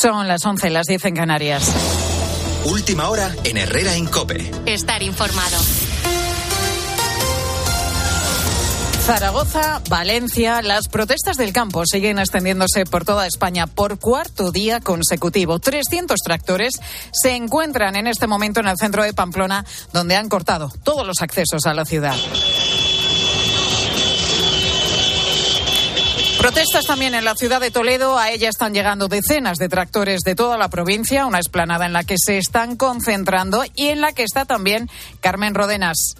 Son las 11, las 10 en Canarias. Última hora en Herrera Incope. Estar informado. Zaragoza, Valencia, las protestas del campo siguen extendiéndose por toda España por cuarto día consecutivo. 300 tractores se encuentran en este momento en el centro de Pamplona, donde han cortado todos los accesos a la ciudad. Protestas también en la ciudad de Toledo. A ella están llegando decenas de tractores de toda la provincia, una esplanada en la que se están concentrando y en la que está también Carmen Rodenas.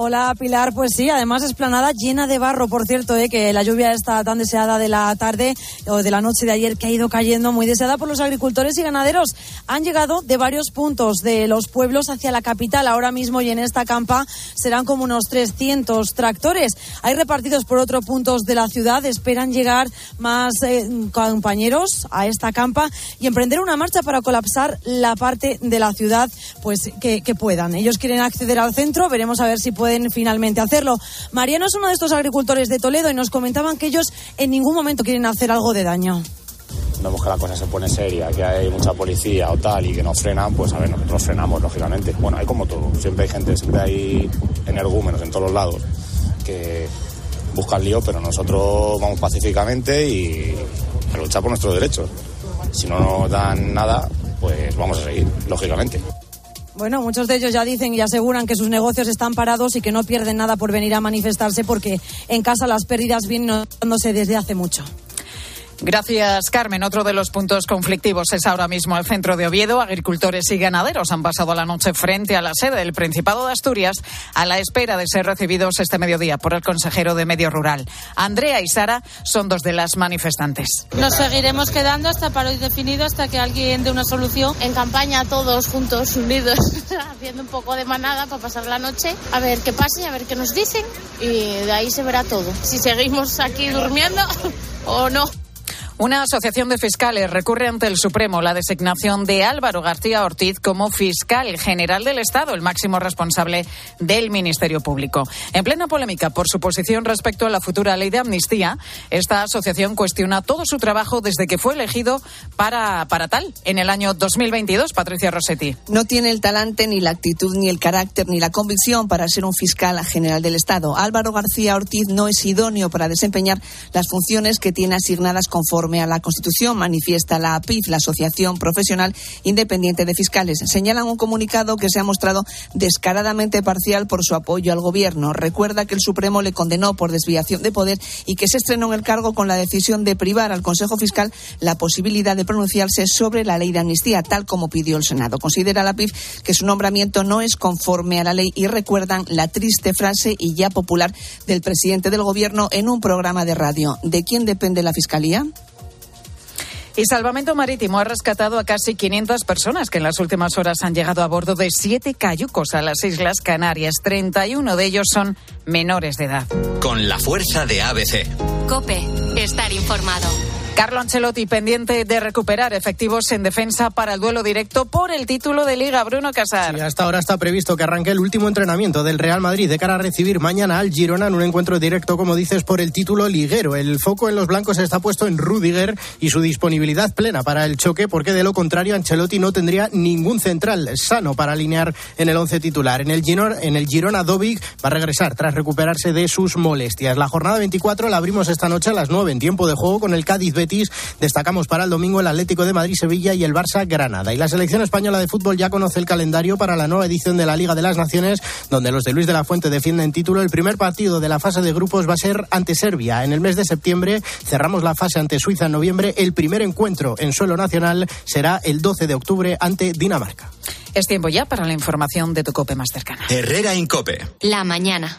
Hola Pilar, pues sí, además esplanada llena de barro, por cierto, ¿eh? que la lluvia está tan deseada de la tarde o de la noche de ayer que ha ido cayendo, muy deseada por los agricultores y ganaderos. Han llegado de varios puntos de los pueblos hacia la capital ahora mismo y en esta campa serán como unos 300 tractores. Hay repartidos por otros puntos de la ciudad, esperan llegar más eh, compañeros a esta campa y emprender una marcha para colapsar la parte de la ciudad pues que, que puedan. Ellos quieren acceder al centro, veremos a ver si pueden pueden finalmente hacerlo. Mariano es uno de estos agricultores de Toledo y nos comentaban que ellos en ningún momento quieren hacer algo de daño vemos que la cosa se pone seria, que hay mucha policía o tal y que nos frenan, pues a ver, nosotros frenamos, lógicamente. Bueno, hay como todo, siempre hay gente, siempre hay energúmenos en todos los lados que buscan lío, pero nosotros vamos pacíficamente y a luchar por nuestros derechos. Si no nos dan nada, pues vamos a seguir, lógicamente. Bueno, muchos de ellos ya dicen y aseguran que sus negocios están parados y que no pierden nada por venir a manifestarse porque en casa las pérdidas vienen notándose desde hace mucho. Gracias, Carmen. Otro de los puntos conflictivos es ahora mismo el centro de Oviedo. Agricultores y ganaderos han pasado la noche frente a la sede del Principado de Asturias a la espera de ser recibidos este mediodía por el consejero de Medio Rural. Andrea y Sara son dos de las manifestantes. Nos seguiremos quedando hasta para hoy definido, hasta que alguien dé una solución. En campaña todos juntos, unidos, haciendo un poco de manada para pasar la noche, a ver qué pasa a ver qué nos dicen y de ahí se verá todo. Si seguimos aquí durmiendo o no. Una asociación de fiscales recurre ante el Supremo la designación de Álvaro García Ortiz como fiscal general del Estado, el máximo responsable del Ministerio Público. En plena polémica por su posición respecto a la futura ley de amnistía, esta asociación cuestiona todo su trabajo desde que fue elegido para, para tal en el año 2022. Patricia Rossetti. No tiene el talante, ni la actitud, ni el carácter, ni la convicción para ser un fiscal general del Estado. Álvaro García Ortiz no es idóneo para desempeñar las funciones que tiene asignadas conforme a la Constitución, manifiesta la APIF, la Asociación Profesional Independiente de Fiscales. Señalan un comunicado que se ha mostrado descaradamente parcial por su apoyo al Gobierno. Recuerda que el Supremo le condenó por desviación de poder y que se estrenó en el cargo con la decisión de privar al Consejo Fiscal la posibilidad de pronunciarse sobre la ley de amnistía, tal como pidió el Senado. Considera la APIF que su nombramiento no es conforme a la ley y recuerdan la triste frase y ya popular del presidente del Gobierno en un programa de radio. ¿De quién depende la Fiscalía? Y Salvamento Marítimo ha rescatado a casi 500 personas que en las últimas horas han llegado a bordo de siete cayucos a las Islas Canarias. 31 de ellos son menores de edad. Con la fuerza de ABC. Cope, estar informado. Carlo Ancelotti pendiente de recuperar efectivos en defensa para el duelo directo por el título de Liga. Bruno Casar. Sí, hasta ahora está previsto que arranque el último entrenamiento del Real Madrid de cara a recibir mañana al Girona en un encuentro directo, como dices, por el título liguero. El foco en los blancos está puesto en Rudiger y su disponibilidad plena para el choque, porque de lo contrario Ancelotti no tendría ningún central sano para alinear en el once titular. En el Girona, en va a regresar tras recuperarse de sus molestias. La jornada 24 la abrimos esta noche a las 9 en tiempo de juego con el Cádiz Destacamos para el domingo el Atlético de Madrid-Sevilla y el Barça-Granada. Y la selección española de fútbol ya conoce el calendario para la nueva edición de la Liga de las Naciones, donde los de Luis de la Fuente defienden título. El primer partido de la fase de grupos va a ser ante Serbia en el mes de septiembre. Cerramos la fase ante Suiza en noviembre. El primer encuentro en suelo nacional será el 12 de octubre ante Dinamarca. Es tiempo ya para la información de tu cope más cercana. Herrera Incope. La mañana.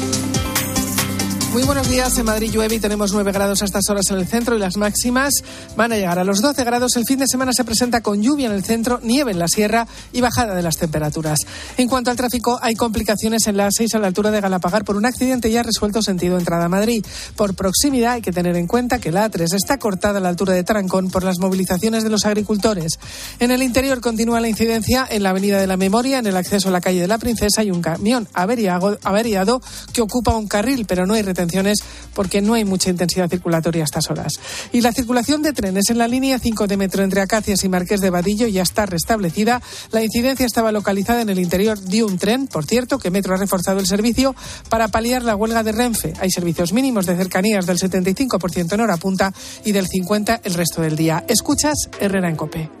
Muy buenos días. En Madrid llueve y tenemos 9 grados a estas horas en el centro y las máximas van a llegar a los 12 grados. El fin de semana se presenta con lluvia en el centro, nieve en la sierra y bajada de las temperaturas. En cuanto al tráfico, hay complicaciones en la A6 a la altura de Galapagar por un accidente ya resuelto sentido entrada a Madrid. Por proximidad hay que tener en cuenta que la A3 está cortada a la altura de Trancón por las movilizaciones de los agricultores. En el interior continúa la incidencia en la Avenida de la Memoria, en el acceso a la calle de la Princesa, hay un camión averiado, averiado que ocupa un carril, pero no hay retención porque no hay mucha intensidad circulatoria a estas horas. Y la circulación de trenes en la línea 5 de metro entre Acacias y Marqués de Vadillo ya está restablecida. La incidencia estaba localizada en el interior de un tren, por cierto, que Metro ha reforzado el servicio para paliar la huelga de Renfe. Hay servicios mínimos de cercanías del 75% en hora punta y del 50% el resto del día. Escuchas Herrera en Cope.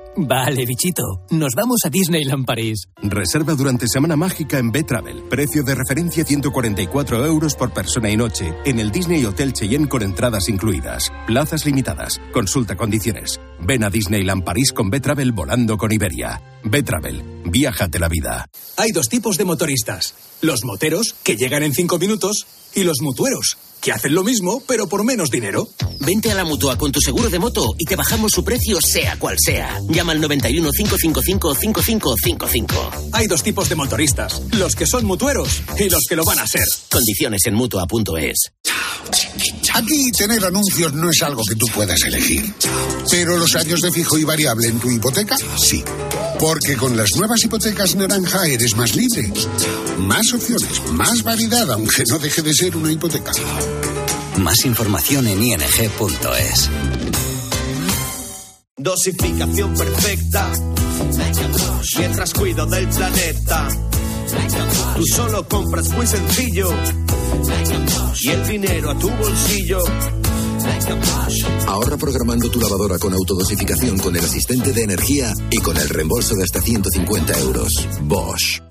Vale, bichito. Nos vamos a Disneyland París. Reserva durante Semana Mágica en B-Travel. Precio de referencia 144 euros por persona y noche. En el Disney Hotel Cheyenne con entradas incluidas. Plazas limitadas. Consulta condiciones. Ven a Disneyland París con B-Travel volando con Iberia. B-Travel. Viájate la vida. Hay dos tipos de motoristas. Los moteros, que llegan en cinco minutos, y los mutueros, que hacen lo mismo, pero por menos dinero. Vente a la mutua con tu seguro de moto y te bajamos su precio, sea cual sea. Llama al 91 555 5555. Hay dos tipos de motoristas: los que son mutueros y los que lo van a ser. Condiciones en mutua.es. Aquí tener anuncios no es algo que tú puedas elegir. Pero los años de fijo y variable en tu hipoteca, sí. Porque con las nuevas hipotecas naranja eres más libre. Más opciones, más variedad, aunque no deje de ser una hipoteca. Más información en ing.es. Dosificación perfecta. Mientras cuido del planeta. Tú solo compras muy sencillo. Y el dinero a tu bolsillo. Ahorra programando tu lavadora con autodosificación con el asistente de energía y con el reembolso de hasta 150 euros. Bosch.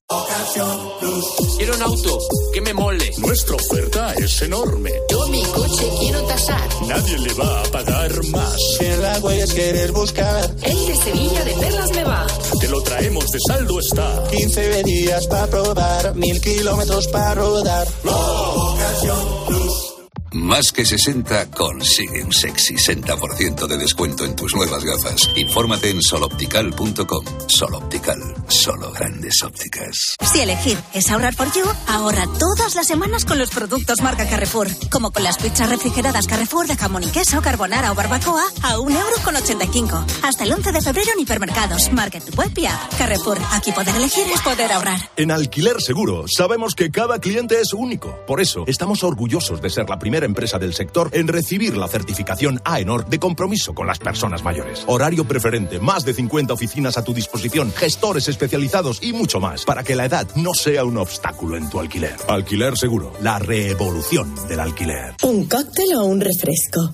Quiero un auto que me mole. Nuestra oferta es enorme. Yo mi coche quiero tasar. Nadie le va a pagar más. Si el agua es querer buscar. El de Sevilla de Perlas me va. Te lo traemos de saldo está. 15 días para probar, mil kilómetros para rodar. Ocasión Plus. Más que 60 consigue un sexy 60% de descuento en tus nuevas gafas. Infórmate en soloptical.com. Soloptical, solo grandes ópticas. Si elegir es ahorrar por you, ahorra todas las semanas con los productos marca Carrefour. Como con las pizzas refrigeradas Carrefour de jamón y queso, carbonara o barbacoa a 1,85 euro. Hasta el 11 de febrero en hipermercados, market, web y app. Carrefour, aquí poder elegir es poder ahorrar. En Alquiler Seguro sabemos que cada cliente es único. Por eso estamos orgullosos de ser la primera empresa del sector en recibir la certificación AENOR de compromiso con las personas mayores. Horario preferente, más de 50 oficinas a tu disposición, gestores especializados y mucho más para que la edad no sea un obstáculo en tu alquiler. Alquiler Seguro, la revolución del alquiler. ¿Un cóctel o un refresco?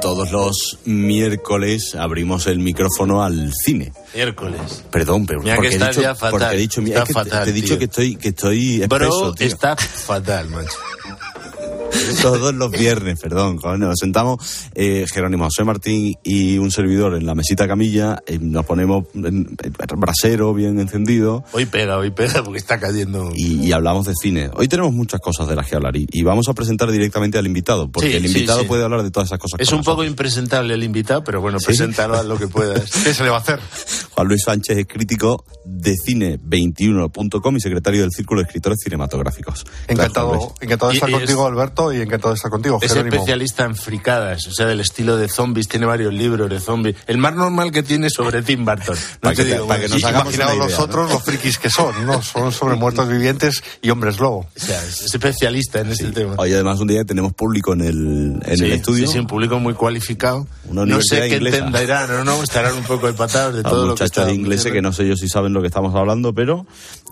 Todos los miércoles abrimos el micrófono al cine. Miércoles. Perdón, pero Mira porque, que he estás dicho, ya fatal. porque he dicho, Estás es que te- fatal, te, he dicho tío. que estoy que estoy Bro, espeso, tío. está fatal, macho. Todos los viernes, perdón, coño, nos sentamos eh, Jerónimo José Martín y un servidor en la mesita camilla, eh, nos ponemos en- en brasero bien encendido Hoy pega, hoy pega porque está cayendo. y, y hablamos de cine. Hoy tenemos muchas cosas de las que hablar y, y vamos a presentar directamente al invitado, porque Sí, el invitado sí. puede hablar de todas esas cosas. Es un poco impresentable el invitado, pero bueno, preséntalo a lo que puedas. ¿Qué se le va a hacer? Juan Luis Sánchez es crítico de cine21.com y secretario del Círculo de Escritores Cinematográficos. Encantado, encantado de estar y es- contigo, Alberto, y encantado de estar contigo, Es Jerónimo. especialista en fricadas, o sea, del estilo de zombies, tiene varios libros de zombies. El más normal que tiene sobre Tim Burton. No Para te que digo para que nos Sí, hagamos una los idea, ¿no? otros, los frikis que son, ¿no? Son sobre muertos vivientes y hombres lobo. O sea, es especialista en este tema. Hoy además un día tenemos público en el, en Sí, el estudio. Sí, sí, un público muy cualificado. Una no sé qué entenderán o no, estarán un poco empatados de todo lo que está ingleses que no sé yo si saben lo que estamos hablando, pero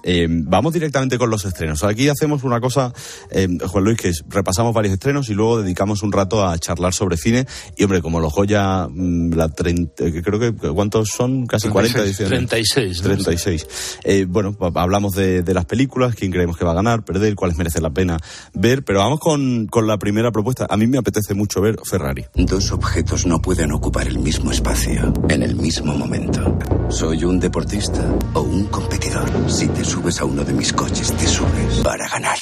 eh, vamos directamente con los estrenos. Aquí hacemos una cosa, eh, Juan Luis, que es repasamos varios estrenos y luego dedicamos un rato a charlar sobre cine. Y hombre, como los Goya, mm, la 30, eh, creo que ¿cuántos son? Casi 40 ediciones. 36. ¿no? 36. Eh, bueno, hablamos de, de las películas, quién creemos que va a ganar, perder, cuáles merece la pena ver, pero vamos con, con la primera propuesta. A mí me apetece mucho ver Ferrari. Dos objetos no pueden ocupar el mismo espacio en el mismo momento. Soy un deportista o un competidor. Si te subes a uno de mis coches, te subes para ganar.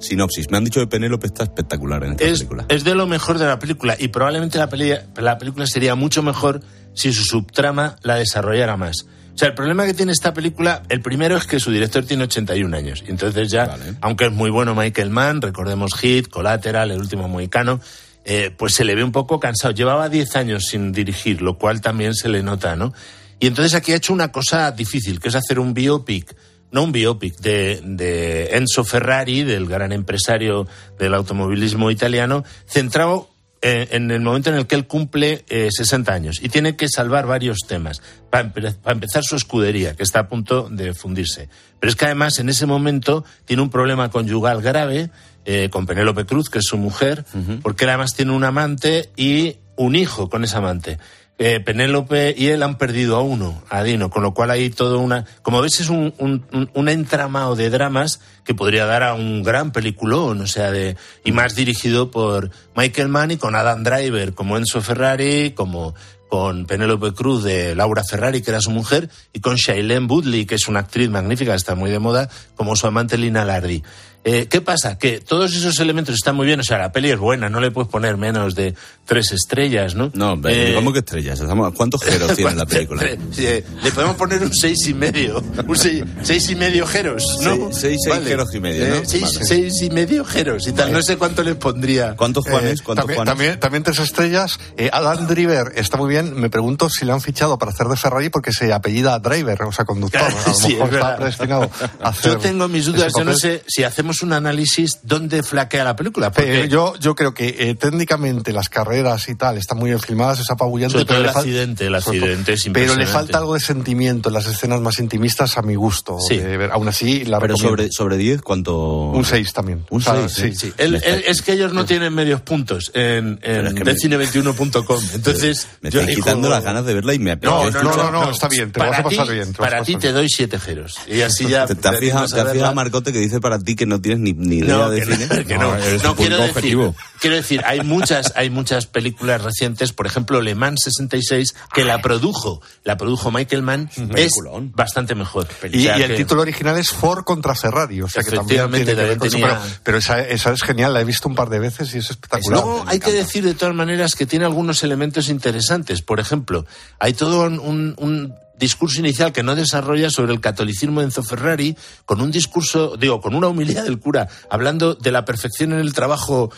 Sinopsis. Me han dicho que Penélope está espectacular en esta es, película. es de lo mejor de la película y probablemente la, peli- la película sería mucho mejor si su subtrama la desarrollara más. O sea, el problema que tiene esta película, el primero es que su director tiene 81 años. Y entonces ya, aunque es muy bueno Michael Mann, recordemos Hit, Collateral, El último mohicano, eh, pues se le ve un poco cansado. Llevaba 10 años sin dirigir, lo cual también se le nota, ¿no? Y entonces aquí ha hecho una cosa difícil, que es hacer un biopic no un biopic de, de Enzo Ferrari, del gran empresario del automovilismo italiano, centrado eh, en el momento en el que él cumple eh, 60 años y tiene que salvar varios temas. Para, empe- para empezar, su escudería, que está a punto de fundirse. Pero es que además en ese momento tiene un problema conyugal grave eh, con Penélope Cruz, que es su mujer, porque él además tiene un amante y un hijo con ese amante. Eh, Penélope y él han perdido a uno, a Dino, con lo cual hay todo una... Como ves, es un, un, un- entramado de dramas que podría dar a un gran peliculón, o sea, de, y más dirigido por Michael Mann y con Adam Driver, como Enzo Ferrari, como con Penélope Cruz de Laura Ferrari, que era su mujer, y con Shailene Woodley, que es una actriz magnífica, está muy de moda, como su amante Lina Lardi. Eh, ¿Qué pasa? Que todos esos elementos están muy bien, o sea, la peli es buena, no le puedes poner menos de tres estrellas, ¿no? No, Eh, ¿cómo que estrellas? ¿Cuántos jeros tiene la película? Eh, le podemos poner un seis y medio, un seis, seis y medio jeros, ¿no? Seis- seis- seis jeros y medio, ¿no? Eh, seis, Vale. seis y medio jeros y tal. No sé cuánto les pondría. ¿Cuántos Juanes? Eh, ¿Cuántos también, Juanes? también, también tres estrellas. Eh, Alan Driver está muy bien. Me pregunto si le han fichado para hacer de Ferrari porque se apellida Driver, o sea, conductor. A lo Sí, mejor es está predestinado a hacer Yo tengo mis dudas, yo no sé si hacemos un análisis dónde flaquea la película. Porque Eh, yo, yo creo que eh, técnicamente las carreras y tal están muy bien filmadas, es apabullante. Sobre todo pero el accidente, el accidente es Pero le falta algo de sentimiento en las escenas más intimistas a mi gusto. Sí. ver. Aún así, la Pero recomiendo. sobre, sobre 10, ¿cuánto? Un 6 también. Un O sea, 6, sí. ¿eh? El- el- es que ellos no tienen medios puntos en, en es que me- decine21.com. Entonces, Me yo estáis digo- quitando las ganas de verla y me No, apetece. no, no, no, está bien, te lo vas a Para pasar ti- bien, Para ti te doy siete jeros. Y así ya. ¿Te, te has te fijado, Marcote, que dice para ti que no tienes ni, ni idea No, de que no, cine? que no. quiero decir, objetivo. quiero decir, hay muchas, hay muchas películas recientes, por ejemplo, Le Mans 66, que la produjo, la produjo Michael Mann, es peliculón. bastante mejor. Y, O sea y el que- título original es Ford contra Ferrari, o sea que también tiene que ver con eso, también pero, esa, esa es genial, la he visto un par de veces y es espectacular. No, hay que decir de todas maneras que tiene algunos elementos interesantes. Por ejemplo, hay todo un discurso inicial que no desarrolla sobre el catolicismo de Enzo Ferrari, con un discurso, digo, con una humildad del cura, hablando de la perfección en el trabajo,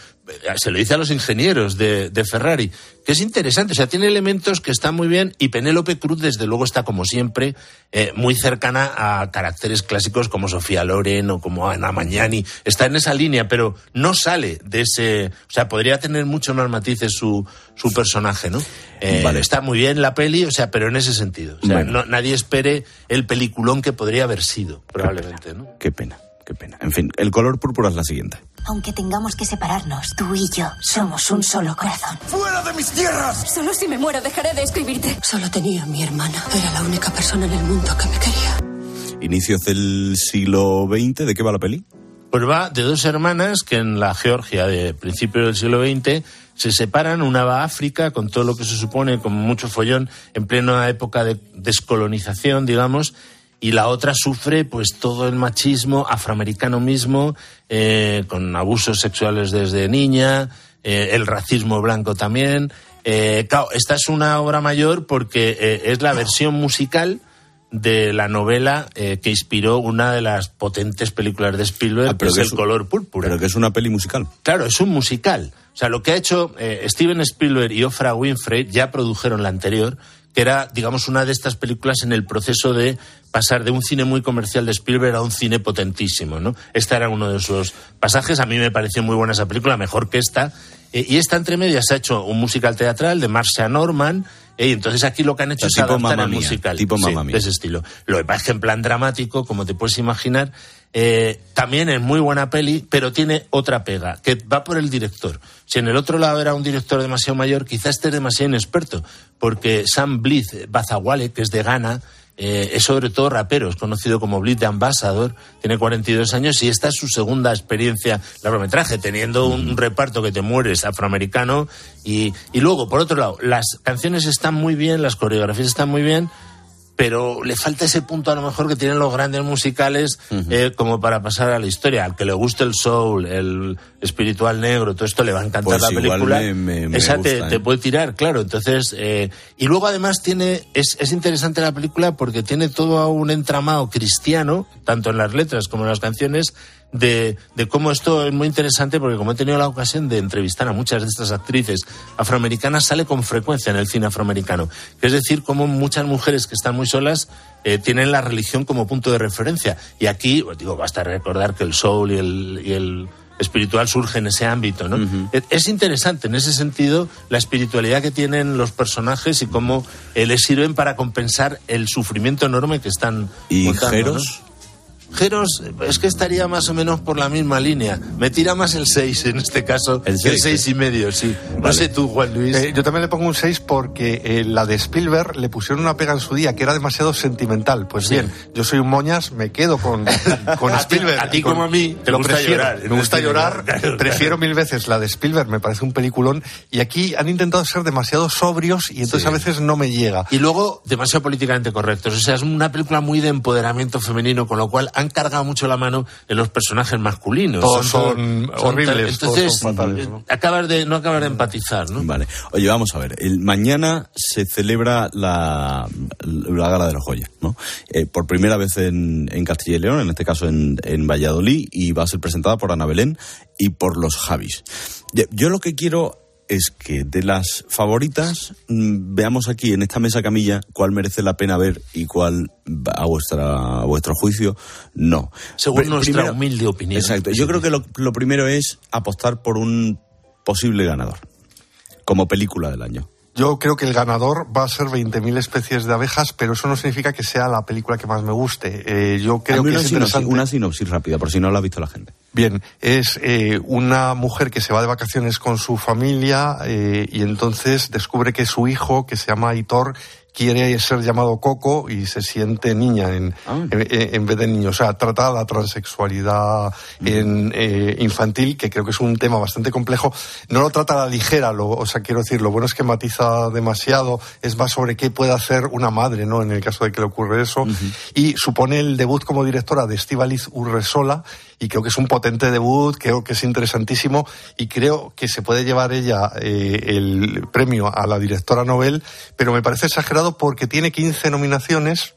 se lo dice a los ingenieros de, de Ferrari, que es interesante, o sea, tiene elementos que están muy bien y Penélope Cruz, desde luego, está como siempre eh, muy cercana a caracteres clásicos como Sofía Loren o como Ana Magnani, está en esa línea, pero no sale de ese, o sea, podría tener mucho más matices su, su personaje, ¿no? Eh, Vale. Está muy bien la peli, o sea, pero en ese sentido. O sea, Bueno. no- nadie espere el peliculón que podría haber sido, probablemente, ¿no? Qué pena. Qué pena. En fin, el color púrpura es la siguiente. Aunque tengamos que separarnos, tú y yo somos un solo corazón. ¡Fuera de mis tierras! Solo si me muero dejaré de escribirte. Solo tenía a mi hermana. Era la única persona en el mundo que me quería. Inicios del siglo XX, ¿de qué va la peli? Pues va de dos hermanas que en la Georgia de principios del siglo XX se separan, una va a África con todo lo que se supone, con mucho follón, en plena época de descolonización, digamos, y la otra sufre pues todo el machismo afroamericano mismo, eh, con abusos sexuales desde niña, eh, el racismo blanco también. Eh, claro, esta es una obra mayor porque eh, es la versión musical de la novela que inspiró una de las potentes películas de Spielberg, Ah, que pero es que El es un- color púrpura. Pero que es una peli musical. Claro, es un musical. O sea, lo que ha hecho Steven Spielberg y Oprah Winfrey ya produjeron la anterior, que era, digamos, una de estas películas en el proceso de pasar de un cine muy comercial de Spielberg a un cine potentísimo, ¿no? Esta era uno de esos pasajes. A mí me pareció muy buena esa película, mejor que esta. Eh, y esta entre medias ha hecho un musical teatral de Marcia Norman. eh, y entonces aquí lo que han hecho O sea, es tipo adaptar el musical. tipo Sí, de ese estilo. Lo que pasa es que en plan dramático, como te puedes imaginar, eh, también es muy buena peli, pero tiene otra pega, que va por el director. Si en el otro lado era un director demasiado mayor, quizás este es demasiado inexperto, porque Sam Blith Bazawale, que es de Ghana, eh, es sobre todo rapero, es conocido como Blitz de Ambassador, tiene 42 años y esta es su segunda experiencia largometraje, teniendo un, un reparto que te mueres afroamericano. Y, y luego, por otro lado, las canciones están muy bien, las coreografías están muy bien, pero le falta ese punto a lo mejor que tienen los grandes musicales eh, como para pasar a la historia. Al que le guste el soul, el espiritual negro, todo esto le va a encantar Pues la película. me- me- me Esa gusta, te ¿eh? puede tirar, claro. Entonces, eh, y luego además tiene, es, es interesante la película porque tiene todo un entramado cristiano, tanto en las letras como en las canciones, de, de cómo esto es muy interesante porque como he tenido la ocasión de entrevistar a muchas de estas actrices afroamericanas, sale con frecuencia en el cine afroamericano. Es decir, como muchas mujeres que están muy solas eh, tienen la religión como punto de referencia. Y aquí, pues, digo, basta recordar que el soul y el, y el espiritual surge en ese ámbito, ¿no? Es- Es interesante en ese sentido la espiritualidad que tienen los personajes y cómo eh, les sirven para compensar el sufrimiento enorme que están ¿Y montando, ¿no? Jeros? Jeros, es que estaría más o menos por la misma línea. Me tira más el 6 en este caso. El El seis, 6 y medio, sí. No Vale. sé tú, Juan Luis. Eh, yo también le pongo un 6 porque eh, la de Spielberg le pusieron una pega en su día que era demasiado sentimental. Pues Sí. bien, yo soy un moñas, me quedo con, con A Spielberg. a ti Con- como a mí, te lo gusta prefiero, llorar. Me gusta llorar, claro. prefiero mil veces la de Spielberg, me parece un peliculón. Y aquí han intentado ser demasiado sobrios y entonces Sí. a veces no me llega. Y luego, demasiado políticamente correctos. O sea, es una película muy de empoderamiento femenino, con lo cual han cargado mucho la mano en los personajes masculinos. Todos son horribles, todos Entonces, son fatales, ¿no? acabas de, no acabas de empatizar, ¿no? Vale. Oye, vamos a ver. El, mañana se celebra la, la Gala de los Joyas, ¿no? Eh, por primera vez en, en Castilla y León, en este caso en, en Valladolid, y va a ser presentada por Ana Belén y por los Javis. Yo lo que quiero es que de las favoritas mm, veamos aquí en esta mesa camilla cuál merece la pena ver y cuál a vuestra a vuestro juicio no. Según Pri- nuestra humilde opinión. Exacto. Yo creo que lo, lo primero es apostar por un posible ganador como película del año. Yo creo que el ganador va a ser 20.000 especies de abejas, pero eso no significa que sea la película que más me guste. Eh, yo creo que una, es sinopsis, una sinopsis rápida, por si no la ha visto la gente. Bien, es eh, una mujer que se va de vacaciones con su familia eh, y entonces descubre que su hijo, que se llama Aitor, quiere ser llamado Coco y se siente niña en, Ah. en, en vez de niño. O sea, trata la transexualidad en, eh, infantil, que creo que es un tema bastante complejo. No lo trata a la ligera, lo, o sea, quiero decir, lo bueno es que matiza demasiado, es más sobre qué puede hacer una madre, ¿no? En el caso de que le ocurre eso. Y supone el debut como directora de Estivaliz Urresola, y creo que es un potente debut, creo que es interesantísimo, y creo que se puede llevar ella eh, el premio a la directora Nobel, pero me parece exagerado porque tiene 15 nominaciones.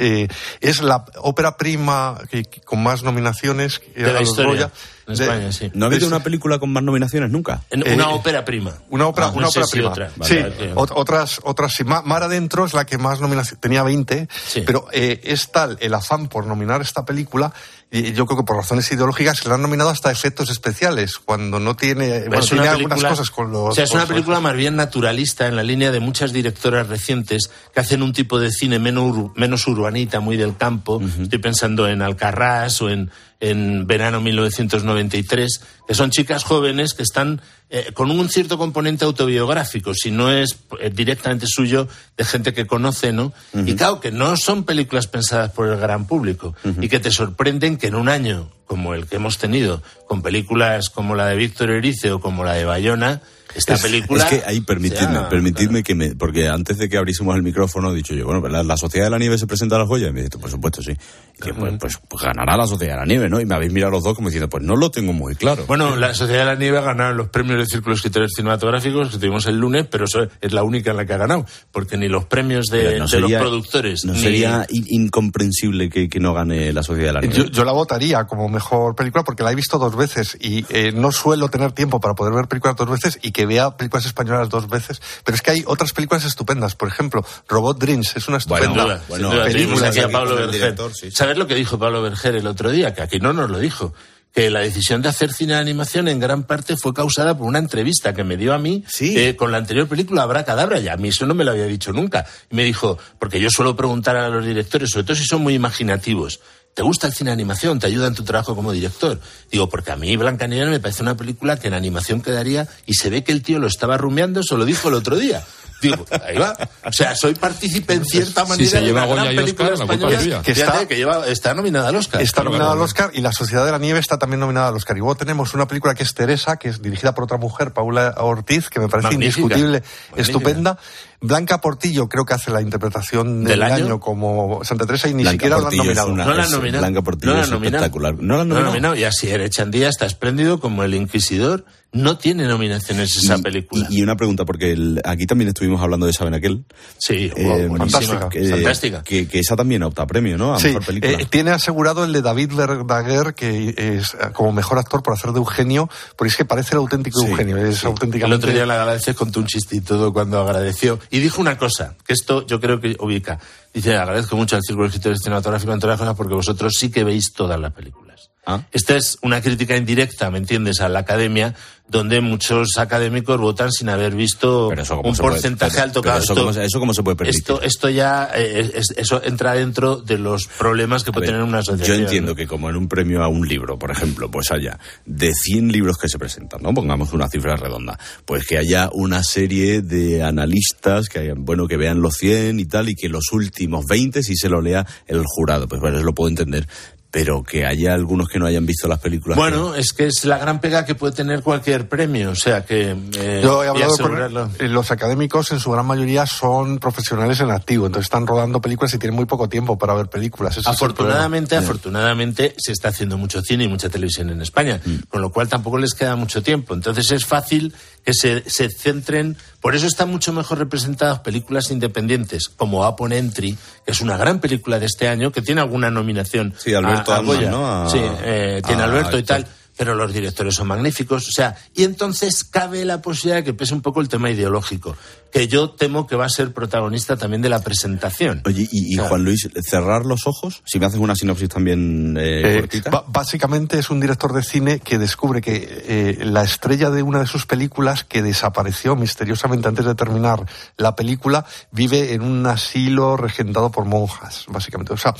eh, es la ópera prima que- que con más nominaciones que De la historia. Goya. En De- España, sí. ¿No ha habido una película con más nominaciones nunca? En Eh, una ópera prima. Una ópera, Ah, no una ópera si prima. otra. Vale, sí, vale. ot- otras, otras sí. Ma- Mar Adentro es la que más nominaciones, tenía 20, Sí. pero eh, es tal el afán por nominar esta película, y yo creo que por razones ideológicas se la han nominado hasta efectos especiales, cuando no tiene, bueno, tiene algunas película- cosas con los... O sea, es una película más bien naturalista en la línea de muchas directoras recientes que hacen un tipo de cine menos, menos urbanita, muy del campo. Estoy pensando en Alcarrás o en, en verano 1993, que son chicas jóvenes que están eh, con un cierto componente autobiográfico, si no es eh, directamente suyo, de gente que conoce, ¿no? Y claro, que no son películas pensadas por el gran público y que te sorprenden que en un año como el que hemos tenido, con películas como la de Víctor Erice o como la de Bayona, esta es, película. Es que ahí permitidme, permitidme que me. Porque antes de que abriésemos el micrófono, he dicho yo, bueno, ¿la, la Sociedad de la Nieve se presenta a las joyas? Y me dice, por supuesto, sí. Y que, pues, pues, pues ganará la Sociedad de la Nieve, ¿no? Y me habéis mirado los dos como diciendo, pues no lo tengo muy claro. Bueno, la Sociedad de la Nieve ha ganado los premios del Círculo de Escritores Cinematográficos que tuvimos el lunes, pero eso es la única en la que ha ganado, porque ni los premios de, no de sería- los productores. ¿No ni- sería in- incomprensible que, que no gane la Sociedad de la Nieve? Yo, yo la votaría como mejor película porque la he visto dos veces y eh, no suelo tener tiempo para poder ver películas dos veces y que vea películas españolas dos veces. Pero es que hay otras películas estupendas. Por ejemplo, Robot Dreams es una estupenda duda. Tuvimos película. aquí a Pablo Berger. ¿Sabes lo que dijo Pablo Berger el otro día? Que aquí no nos lo dijo. Que la decisión de hacer cine de animación en gran parte fue causada por una entrevista que me dio a mí eh, con la anterior película Abracadabra. Y a mí eso no me lo había dicho nunca. Y me dijo, porque yo suelo preguntar a los directores, sobre todo si son muy imaginativos, ¿te gusta el cine de animación? ¿Te ayuda en tu trabajo como director? Digo, porque a mí Blancanieves me parece una película que en animación quedaría y se ve que el tío lo estaba rumiando, eso lo dijo el otro día. Digo, ahí va. O sea, soy partícipe en cierta Si manera se de lleva una gran película Oscar, española que, está- está, que lleva, está nominada al Oscar. Está nominada al Oscar y La Sociedad de la Nieve está también nominada al Oscar. Y luego tenemos una película que es Teresa, que es dirigida por otra mujer, Paula Ortiz, que me parece Magnífica. indiscutible, Magnífica. estupenda. Blanca Portillo creo que hace la interpretación del, ¿Del año? como Santa Teresa y ni Blanca siquiera la han Portillo es nominado. una- No la han nominado. Blanca Portillo no la es han nominado. espectacular. ¿No la han No la han nominado? nominado. Y así Erechandía está espléndido como El Inquisidor. No tiene nominaciones esa Y- película. Y, y una pregunta, porque el- aquí también estuvimos hablando de Saben aquel. Sí, Eh, wow, buenísima. que, Fantástica. Que, que esa también opta a premio, ¿no? A Sí, mejor película. eh, tiene asegurado el de David Verdaguer, que es eh, como mejor actor por hacer de Eugenio, porque es que parece el auténtico Eugenio, es El auténticamente... otro día le agradeces contó un chiste y todo cuando agradeció. Y dijo una cosa, que esto yo creo que ubica. Dice, agradezco mucho al Círculo de Escritores Cinematográficos cosas porque vosotros sí que veis todas las películas. Ah. Esta es una crítica indirecta, ¿me entiendes?, a la academia, donde muchos académicos votan sin haber visto ¿cómo un puede- porcentaje pero- alto. pero eso esto- se- eso cómo se puede permitir? Esto, esto ya, eh, es- eso entra dentro de los problemas que A puede ver, tener una asociación. Yo entiendo que como en un premio a un libro, por ejemplo, pues haya de 100 libros que se presentan, ¿no? Pongamos una cifra redonda. Pues que haya una serie de analistas que hayan, bueno, que vean los 100 y tal y que los últimos 20 sí se lo lea el jurado. Pues bueno, lo puedo entender. Pero que haya algunos que no hayan visto las películas. Bueno, es que es la gran pega que puede tener cualquier premio, o sea que... eh, Yo he hablado con eh, los académicos, en su gran mayoría son profesionales en activo, entonces están rodando películas y tienen muy poco tiempo para ver películas. Afortunadamente, afortunadamente se está haciendo mucho cine y mucha televisión en España, con lo cual tampoco les queda mucho tiempo. Entonces es fácil que se, se centren. Por eso están mucho mejor representadas películas independientes como Upon Entry, que es una gran película de este año que tiene alguna nominación. Sí, Alberto a- a Alman, Goya. ¿no? A- sí, eh, tiene Alberto y actor. tal. Pero los directores son magníficos, o sea, y entonces cabe la posibilidad de que pese un poco el tema ideológico, que yo temo que va a ser protagonista también de la presentación. Oye, y, y Claro. Juan Luis, cerrar los ojos, si me haces una sinopsis también eh, Eh, cortita. básicamente es un director de cine que descubre que eh, la estrella de una de sus películas, que desapareció misteriosamente antes de terminar la película, vive en un asilo regentado por monjas, básicamente. O sea,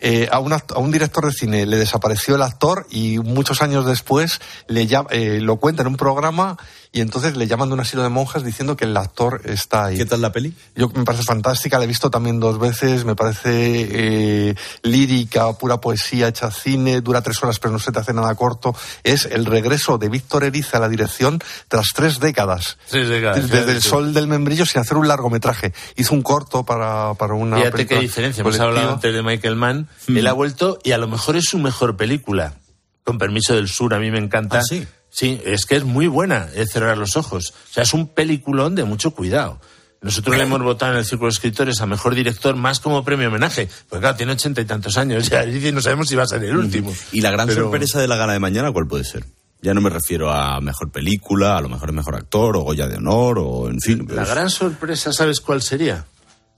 eh, a, un act- a un director de cine le desapareció el actor y muchos años después le llam- eh, lo cuenta en un programa y entonces le llaman de un asilo de monjas diciendo que el actor está ahí. ¿Qué tal la peli? Yo me parece fantástica, la he visto también dos veces, me parece eh, lírica, pura poesía, hecha cine, dura tres horas pero no se te hace nada corto. Es el regreso de Víctor Erice a la dirección tras tres décadas. Tres décadas, Desde el sol del membrillo sin hacer un largometraje. Hizo un corto para, para una Fíjate qué diferencia. Hemos hablado antes de Michael Mann. Él ha vuelto y a lo mejor es su mejor película. Con permiso del sur, a mí me encanta. ¿Ah, sí? Sí, es que es muy buena, es cerrar los ojos. O sea, es un peliculón de mucho cuidado. Nosotros le hemos votado en el Círculo de Escritores a Mejor Director más como premio homenaje. Pues claro, tiene ochenta y tantos años ya y no sabemos si va a ser el último. Y la gran Pero- sorpresa de la gala de mañana, ¿cuál puede ser? Ya no me refiero a mejor película, a lo mejor es mejor actor, o Goya de honor, o en fin. La pues- gran sorpresa, ¿sabes cuál sería?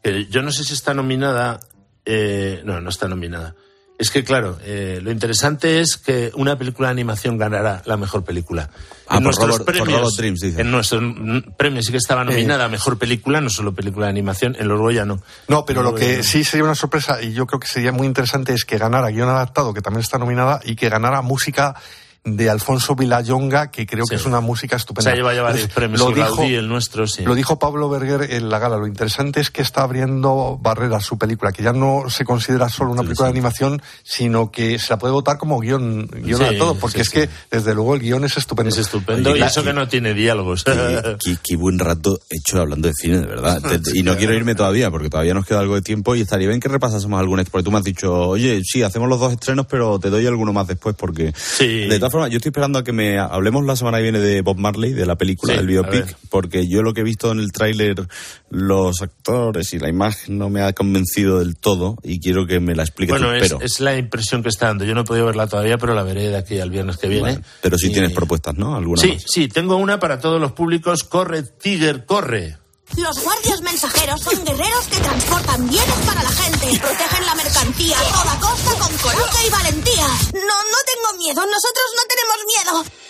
Que yo no sé si está nominada. eh, no, no está nominada. Es que, claro, eh, lo interesante es que una película de animación ganará la mejor película. Ah, en nuestros Robert- premios, Robert Dreams, dice. en nuestros premios sí que estaba nominada a mejor película, no solo película de animación, en los Goya no. No, pero lo que sí sería una sorpresa y yo creo que sería muy interesante es que ganara guion adaptado, que también está nominada, y que ganara música de Alfonso Villayonga, que creo que es una música O estupenda. sea, lleva varios premios, lo el dijo- Gaudí, el nuestro, sí. Lo dijo Pablo Berger en la gala. Lo interesante es que está abriendo barreras su película, que ya no se considera solo una película de animación, sino que se la puede votar como guion, guion Sí, adaptado, porque sí, es que, desde luego, el guion es estupendo. Es estupendo, y eso que no tiene diálogos. Qué, qué- qué buen rato hecho hablando de cine, de verdad. Y no quiero irme todavía, porque todavía nos queda algo de tiempo y estaría bien que repasásemos algún Porque tú me has dicho, oye, sí, hacemos los dos estrenos, pero te doy alguno más después, porque. De todas formas, yo estoy esperando a que me hablemos la semana que viene de Bob Marley, de la película, Sí, del biopic, porque yo lo que he visto en el tráiler, los actores y la imagen no me ha convencido del todo y quiero que me la expliques Bueno, es, la impresión que está dando. Yo no he podido verla todavía, pero la veré de aquí al viernes que viene. Pero sí Y- tienes propuestas, ¿no? ¿Alguna Sí, más? sí, tengo una para todos los públicos. Corre, Tiger, corre. Los guardias mensajeros son guerreros que transportan bienes para la gente protegen la mercancía a toda costa con coraje y valentía. No, no tengo miedo. Nosotros no tenemos miedo.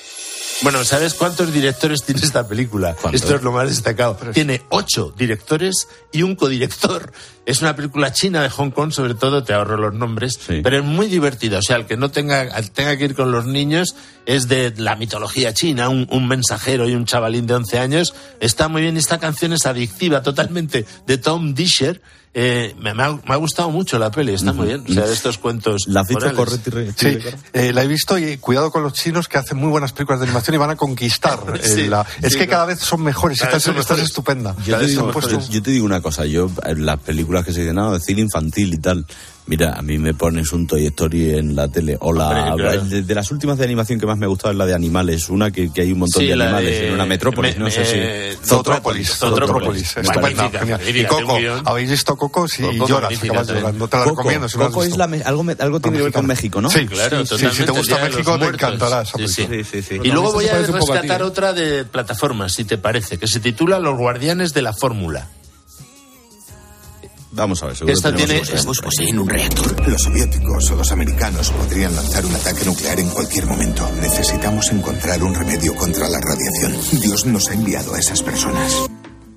Bueno, ¿sabes cuántos directores tiene esta película? Esto es lo más destacado. Tiene ocho directores y un codirector. Es una película china de Hong Kong, sobre todo, te ahorro los nombres, pero es muy divertida. O sea, el que no tenga, el tenga que ir con los niños es de la mitología china, un, un mensajero y un chavalín de 11 años. Está muy bien. Esta canción es adictiva totalmente de Tom Disher. Eh, me, me ha, me ha gustado mucho la peli, está muy bien. O sea, de estos cuentos. ¿La has dicho morales. corre, Tigre? Sí, eh, la he visto y cuidado con los chinos que hacen muy buenas películas de animación y van a conquistar. eh, Sí, la- es sí, que no. cada vez son mejores. Cada Esta, vez son esta es mejores. estupenda. Yo te, digo, han puesto- yo- yo te digo una cosa, yo en las películas que se dicen, no, de cine infantil y tal, mira, a mí me pones un Toy Story en la tele, o la, Hombre, claro. de, de las últimas de animación que más me ha gustado es la de animales, una que, que hay un montón Sí, de animales de- en una metrópolis, me- no sé eh, si... Zootrópolis, estupenda, Magnífica, genial. Y Coco, habéis visto Coco sí, y lloras, acabas llorando. Te la Coco, recomiendo si Coco es la me- algo, me- algo tiene que ver con México, ¿no? Sí, Claro, sí, sí, si te gusta México te encantará esa Sí, sí. película. Y luego voy a rescatar ¿eh? otra de plataformas, si te parece, que se titula Los Guardianes de la Fórmula. Vamos a ver, seguro Esta tiene- ambos poseen un reactor. Los soviéticos o los americanos podrían lanzar un ataque nuclear en cualquier momento. Necesitamos encontrar un remedio contra la radiación. Dios nos ha enviado a esas personas.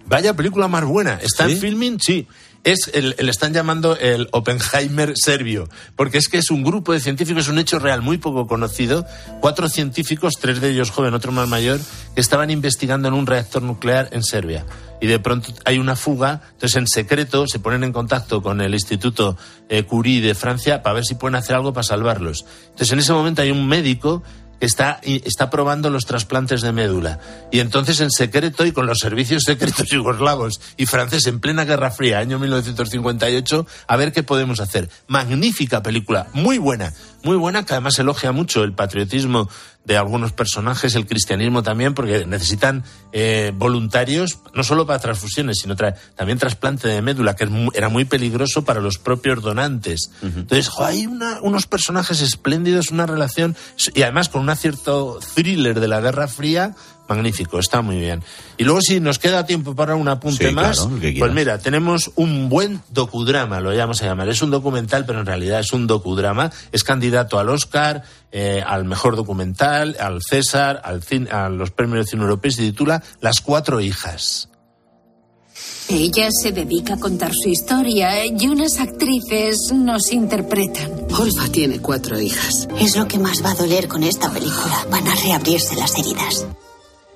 Vaya película más buena. ¿Está en filming? Sí. Es el, le están llamando el Oppenheimer serbio, porque es que es un grupo de científicos, es un hecho real muy poco conocido. Cuatro científicos, tres de ellos joven, otro más mayor, que estaban investigando en un reactor nuclear en Serbia. Y de pronto hay una fuga, entonces en secreto se ponen en contacto con el Instituto eh, Curie de Francia para ver si pueden hacer algo para salvarlos. Entonces en ese momento hay un médico está, está probando los trasplantes de médula. Y entonces, en secreto y con los servicios secretos yugoslavos y franceses en plena Guerra Fría, año 1958, a ver qué podemos hacer. Magnífica película, muy buena, muy buena, que además elogia mucho el patriotismo de algunos personajes, el cristianismo también, porque necesitan eh, voluntarios, no solo para transfusiones, sino tra- también trasplante de médula, que era muy peligroso para los propios donantes. Entonces, jo, hay una- unos personajes espléndidos, una relación, y además con un cierto thriller de la Guerra Fría, magnífico, está muy bien. Y luego, si nos queda tiempo para un apunte Sí, más, claro, pues mira, tenemos un buen docudrama, lo llamamos a llamar. Es un documental, pero en realidad es un docudrama. Es candidato al Oscar, eh, al mejor documental, al César, al cin- a los premios de cine europeo y se titula Las cuatro hijas. Ella se dedica a contar su historia y unas actrices nos interpretan. Olfa tiene cuatro hijas. Es lo que más va a doler con esta película. Van a reabrirse las heridas.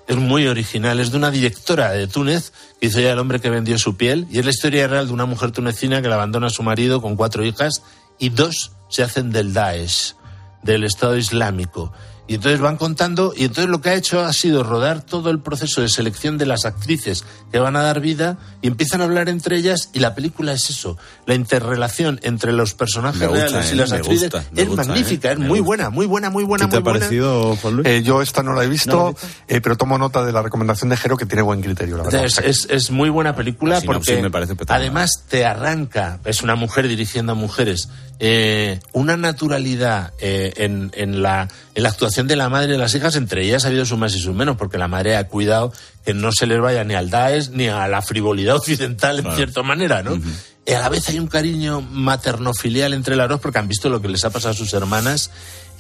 Es muy original, es de una directora de Túnez que hizo ya El hombre que vendió su piel y es la historia real de una mujer tunecina que la abandona a su marido con cuatro hijas y dos se hacen del Daesh, del Estado Islámico. Y entonces van contando, y entonces lo que ha hecho ha sido rodar todo el proceso de selección de las actrices que van a dar vida y empiezan a hablar entre ellas y la película es eso, la interrelación entre los personajes gusta, reales ¿eh? y las Me actrices gusta, es gusta, magnífica, ¿eh? es muy buena, muy buena, muy buena, ¿Qué te ha parecido, Juan Luis? Eh, yo esta no la he visto, No, eh, pero tomo nota de la recomendación de Jero que tiene buen criterio, la verdad. Es, es- es muy buena película porque me parece espectacular. además te arranca, es una mujer dirigiendo a mujeres, eh, una naturalidad eh, en, en la, en la actuación de la madre y de las hijas, entre ellas ha habido sus más y sus menos, porque la madre ha cuidado que no se les vaya ni al Daesh ni a la frivolidad occidental en cierta manera, ¿no? A la vez hay un cariño maternofilial entre las dos porque han visto lo que les ha pasado a sus hermanas.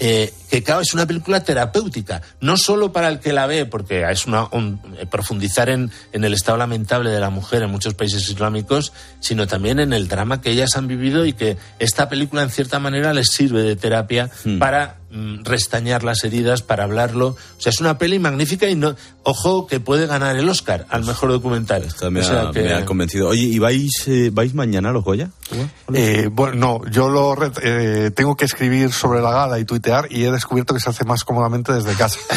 eh, que claro, es una película terapéutica, no solo para el que la ve, porque es una un- eh, profundizar en, en el estado lamentable de la mujer en muchos países islámicos, sino también en el drama que ellas han vivido y que esta película en cierta manera les sirve de terapia para mm, restañar las heridas, para hablarlo. O sea, es una peli magnífica y no, ojo que puede ganar el Oscar al mejor documental. Me, O sea ha, que- me ha convencido. Oye, ¿y vais, eh, vais mañana a los Goya? Eh, bueno, no, yo lo re- eh, tengo que escribir sobre la gala y tuitear y he descubierto que se hace más cómodamente desde casa.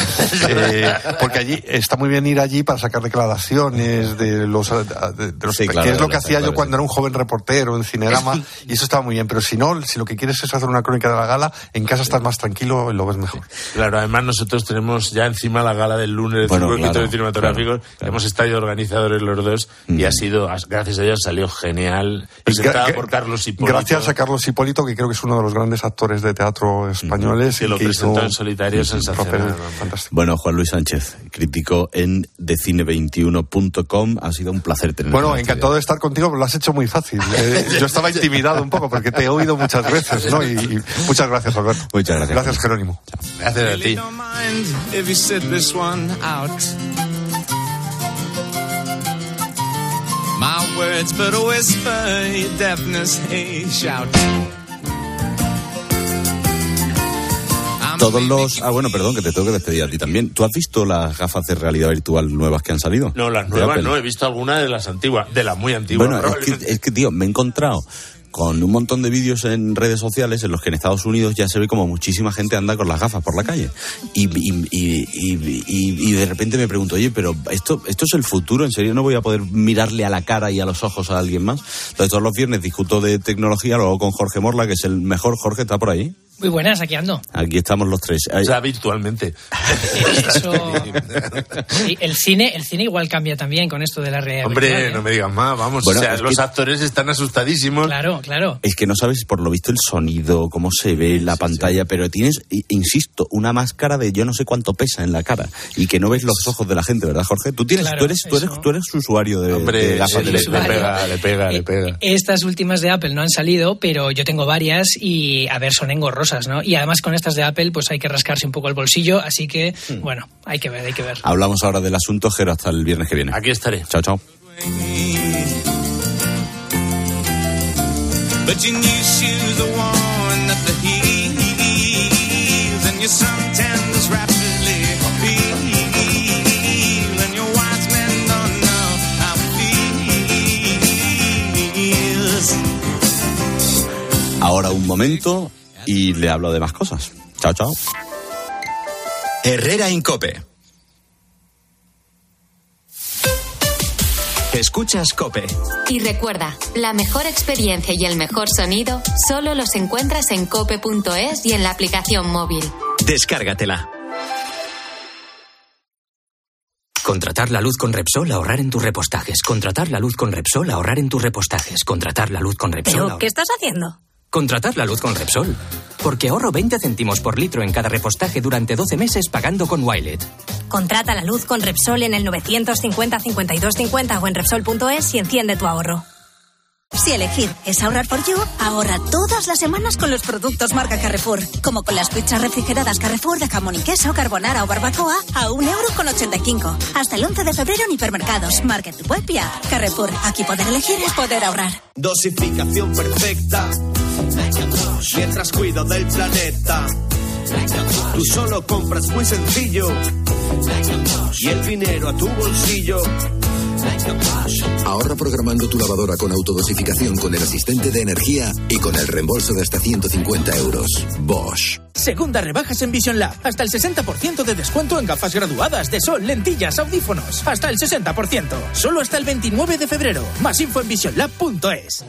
Eh, porque allí está muy bien ir allí para sacar declaraciones de los, de, de los Sí, claro, que es lo que hacía yo cuando era un joven reportero en Cinerama y eso estaba muy bien. Pero si no, si lo que quieres es hacer una crónica de la gala, en casa estás más tranquilo y lo ves mejor. Claro, además nosotros tenemos ya encima la gala del lunes de Bueno, cinco claro, cinematográficos. Hemos estado organizadores los dos y ha sido, gracias a Dios, salió genial. Presentada por Carlos Hipólito. Gracias a Carlos Hipólito, que creo que es uno de los grandes actores de teatro españoles. Que y lo que presentó hizo en solitario, sensacional. Bueno, Juan Luis Sánchez, crítico en decine21.com. Ha sido un placer tener Bueno, encantado de estar contigo, pero lo has hecho muy fácil. Eh, yo estaba intimidado un poco porque te he oído muchas veces, ¿no? Y, y muchas gracias, Alberto. Muchas gracias. Gracias, Jerónimo. Gracias a ti. Don't mind if you sit this one out. My words but a whisper, your deafness a shout. Todos los. Ah, bueno, perdón, que te tengo que despedir a ti también. ¿Tú has visto las gafas de realidad virtual nuevas que han salido? No, las nuevas Apple. no, he visto alguna de las antiguas, de las muy antiguas. Bueno, es que, es que, tío, me he encontrado con un montón de vídeos en redes sociales en los que en Estados Unidos ya se ve como muchísima gente anda con las gafas por la calle. Y, y- y- y- de repente me pregunto, oye, pero esto, esto es el futuro, ¿en serio no voy a poder mirarle a la cara y a los ojos a alguien más? Entonces todos los viernes discuto de tecnología, luego con Jorge Morla, que es el mejor. Jorge, ¿está por ahí? Muy buenas, aquí ando. Aquí estamos los tres. O sea, virtualmente. Eso- Sí, el cine, el cine igual cambia también con esto de la realidad. Hombre, virtual, ¿eh? no me digas más, vamos. Bueno, o sea, los que- actores están asustadísimos. Claro, claro. Es que no sabes por lo visto el sonido, cómo se ve la pantalla, pero tienes, i- insisto, una máscara de yo no sé cuánto pesa en la cara y que no ves los ojos de la gente, ¿verdad, Jorge? Tú tienes, Claro, tú eres, tú eres, tú eres usuario de, Hombre, de gafas le, de le realidad. pega, le pega, le pega. Estas últimas de Apple no han salido, pero yo tengo varias y, a ver, son engorrosas, ¿no? Y además con estas de Apple, pues hay que rascarse un poco el bolsillo, así que, Hmm. bueno, hay que ver, hay que ver. Hablamos ahora del asunto, Jero, hasta el viernes que viene. Aquí estaré. Chao, chao. But your new shoes are worn at the heels, and your suntan is rapidly healed, and your wise men don't know how it feels. Ahora un momento y le hablo de más cosas. Chao, chao. Herrera Incope. Escuchas Cope. Y recuerda, la mejor experiencia y el mejor sonido solo los encuentras en cope.es y en la aplicación móvil. Descárgatela. Contratar la luz con Repsol, ahorrar en tus repostajes. Contratar la luz con Repsol, ahorrar en tus repostajes. Contratar la luz con Repsol. ¿Pero ahorrar- qué estás haciendo? Contratar la luz con Repsol. Porque ahorro 20 céntimos por litro en cada repostaje durante 12 meses pagando con Wilet. Contrata la luz con Repsol en el 950 52 50 o en Repsol.es y enciende tu ahorro. Si elegir es ahorrar for you, ahorra todas las semanas con los productos marca Carrefour. Como con las pizzas refrigeradas Carrefour de jamón y queso, carbonara o barbacoa a 1,85 euro. Hasta el 11 de febrero en hipermercados, market, web y app. Carrefour, aquí poder elegir es poder ahorrar. Dosificación perfecta. Mientras cuido del planeta. Tú solo compras muy sencillo. Y el dinero a tu bolsillo. Ahorra programando tu lavadora con autodosificación con el asistente de energía y con el reembolso de hasta 150 euros. Bosch. Segunda rebajas en Vision Lab. Hasta el 60% de descuento en gafas graduadas de sol, lentillas, audífonos. Hasta el 60%. Solo hasta el 29 de febrero. Más info en visionlab.es.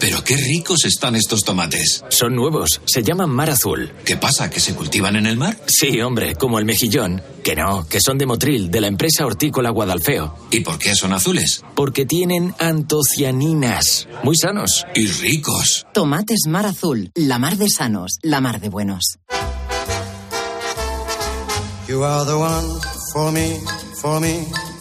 Pero qué ricos están estos tomates. Son nuevos, se llaman mar azul. ¿Qué pasa? ¿Que se cultivan en el mar? Sí, hombre, como el mejillón. Que no, que son de Motril, de la empresa hortícola Guadalfeo. ¿Y por qué son azules? Porque tienen antocianinas. Muy sanos. Y ricos. Tomates mar azul, la mar de sanos, la mar de buenos. You are the one for me, for me,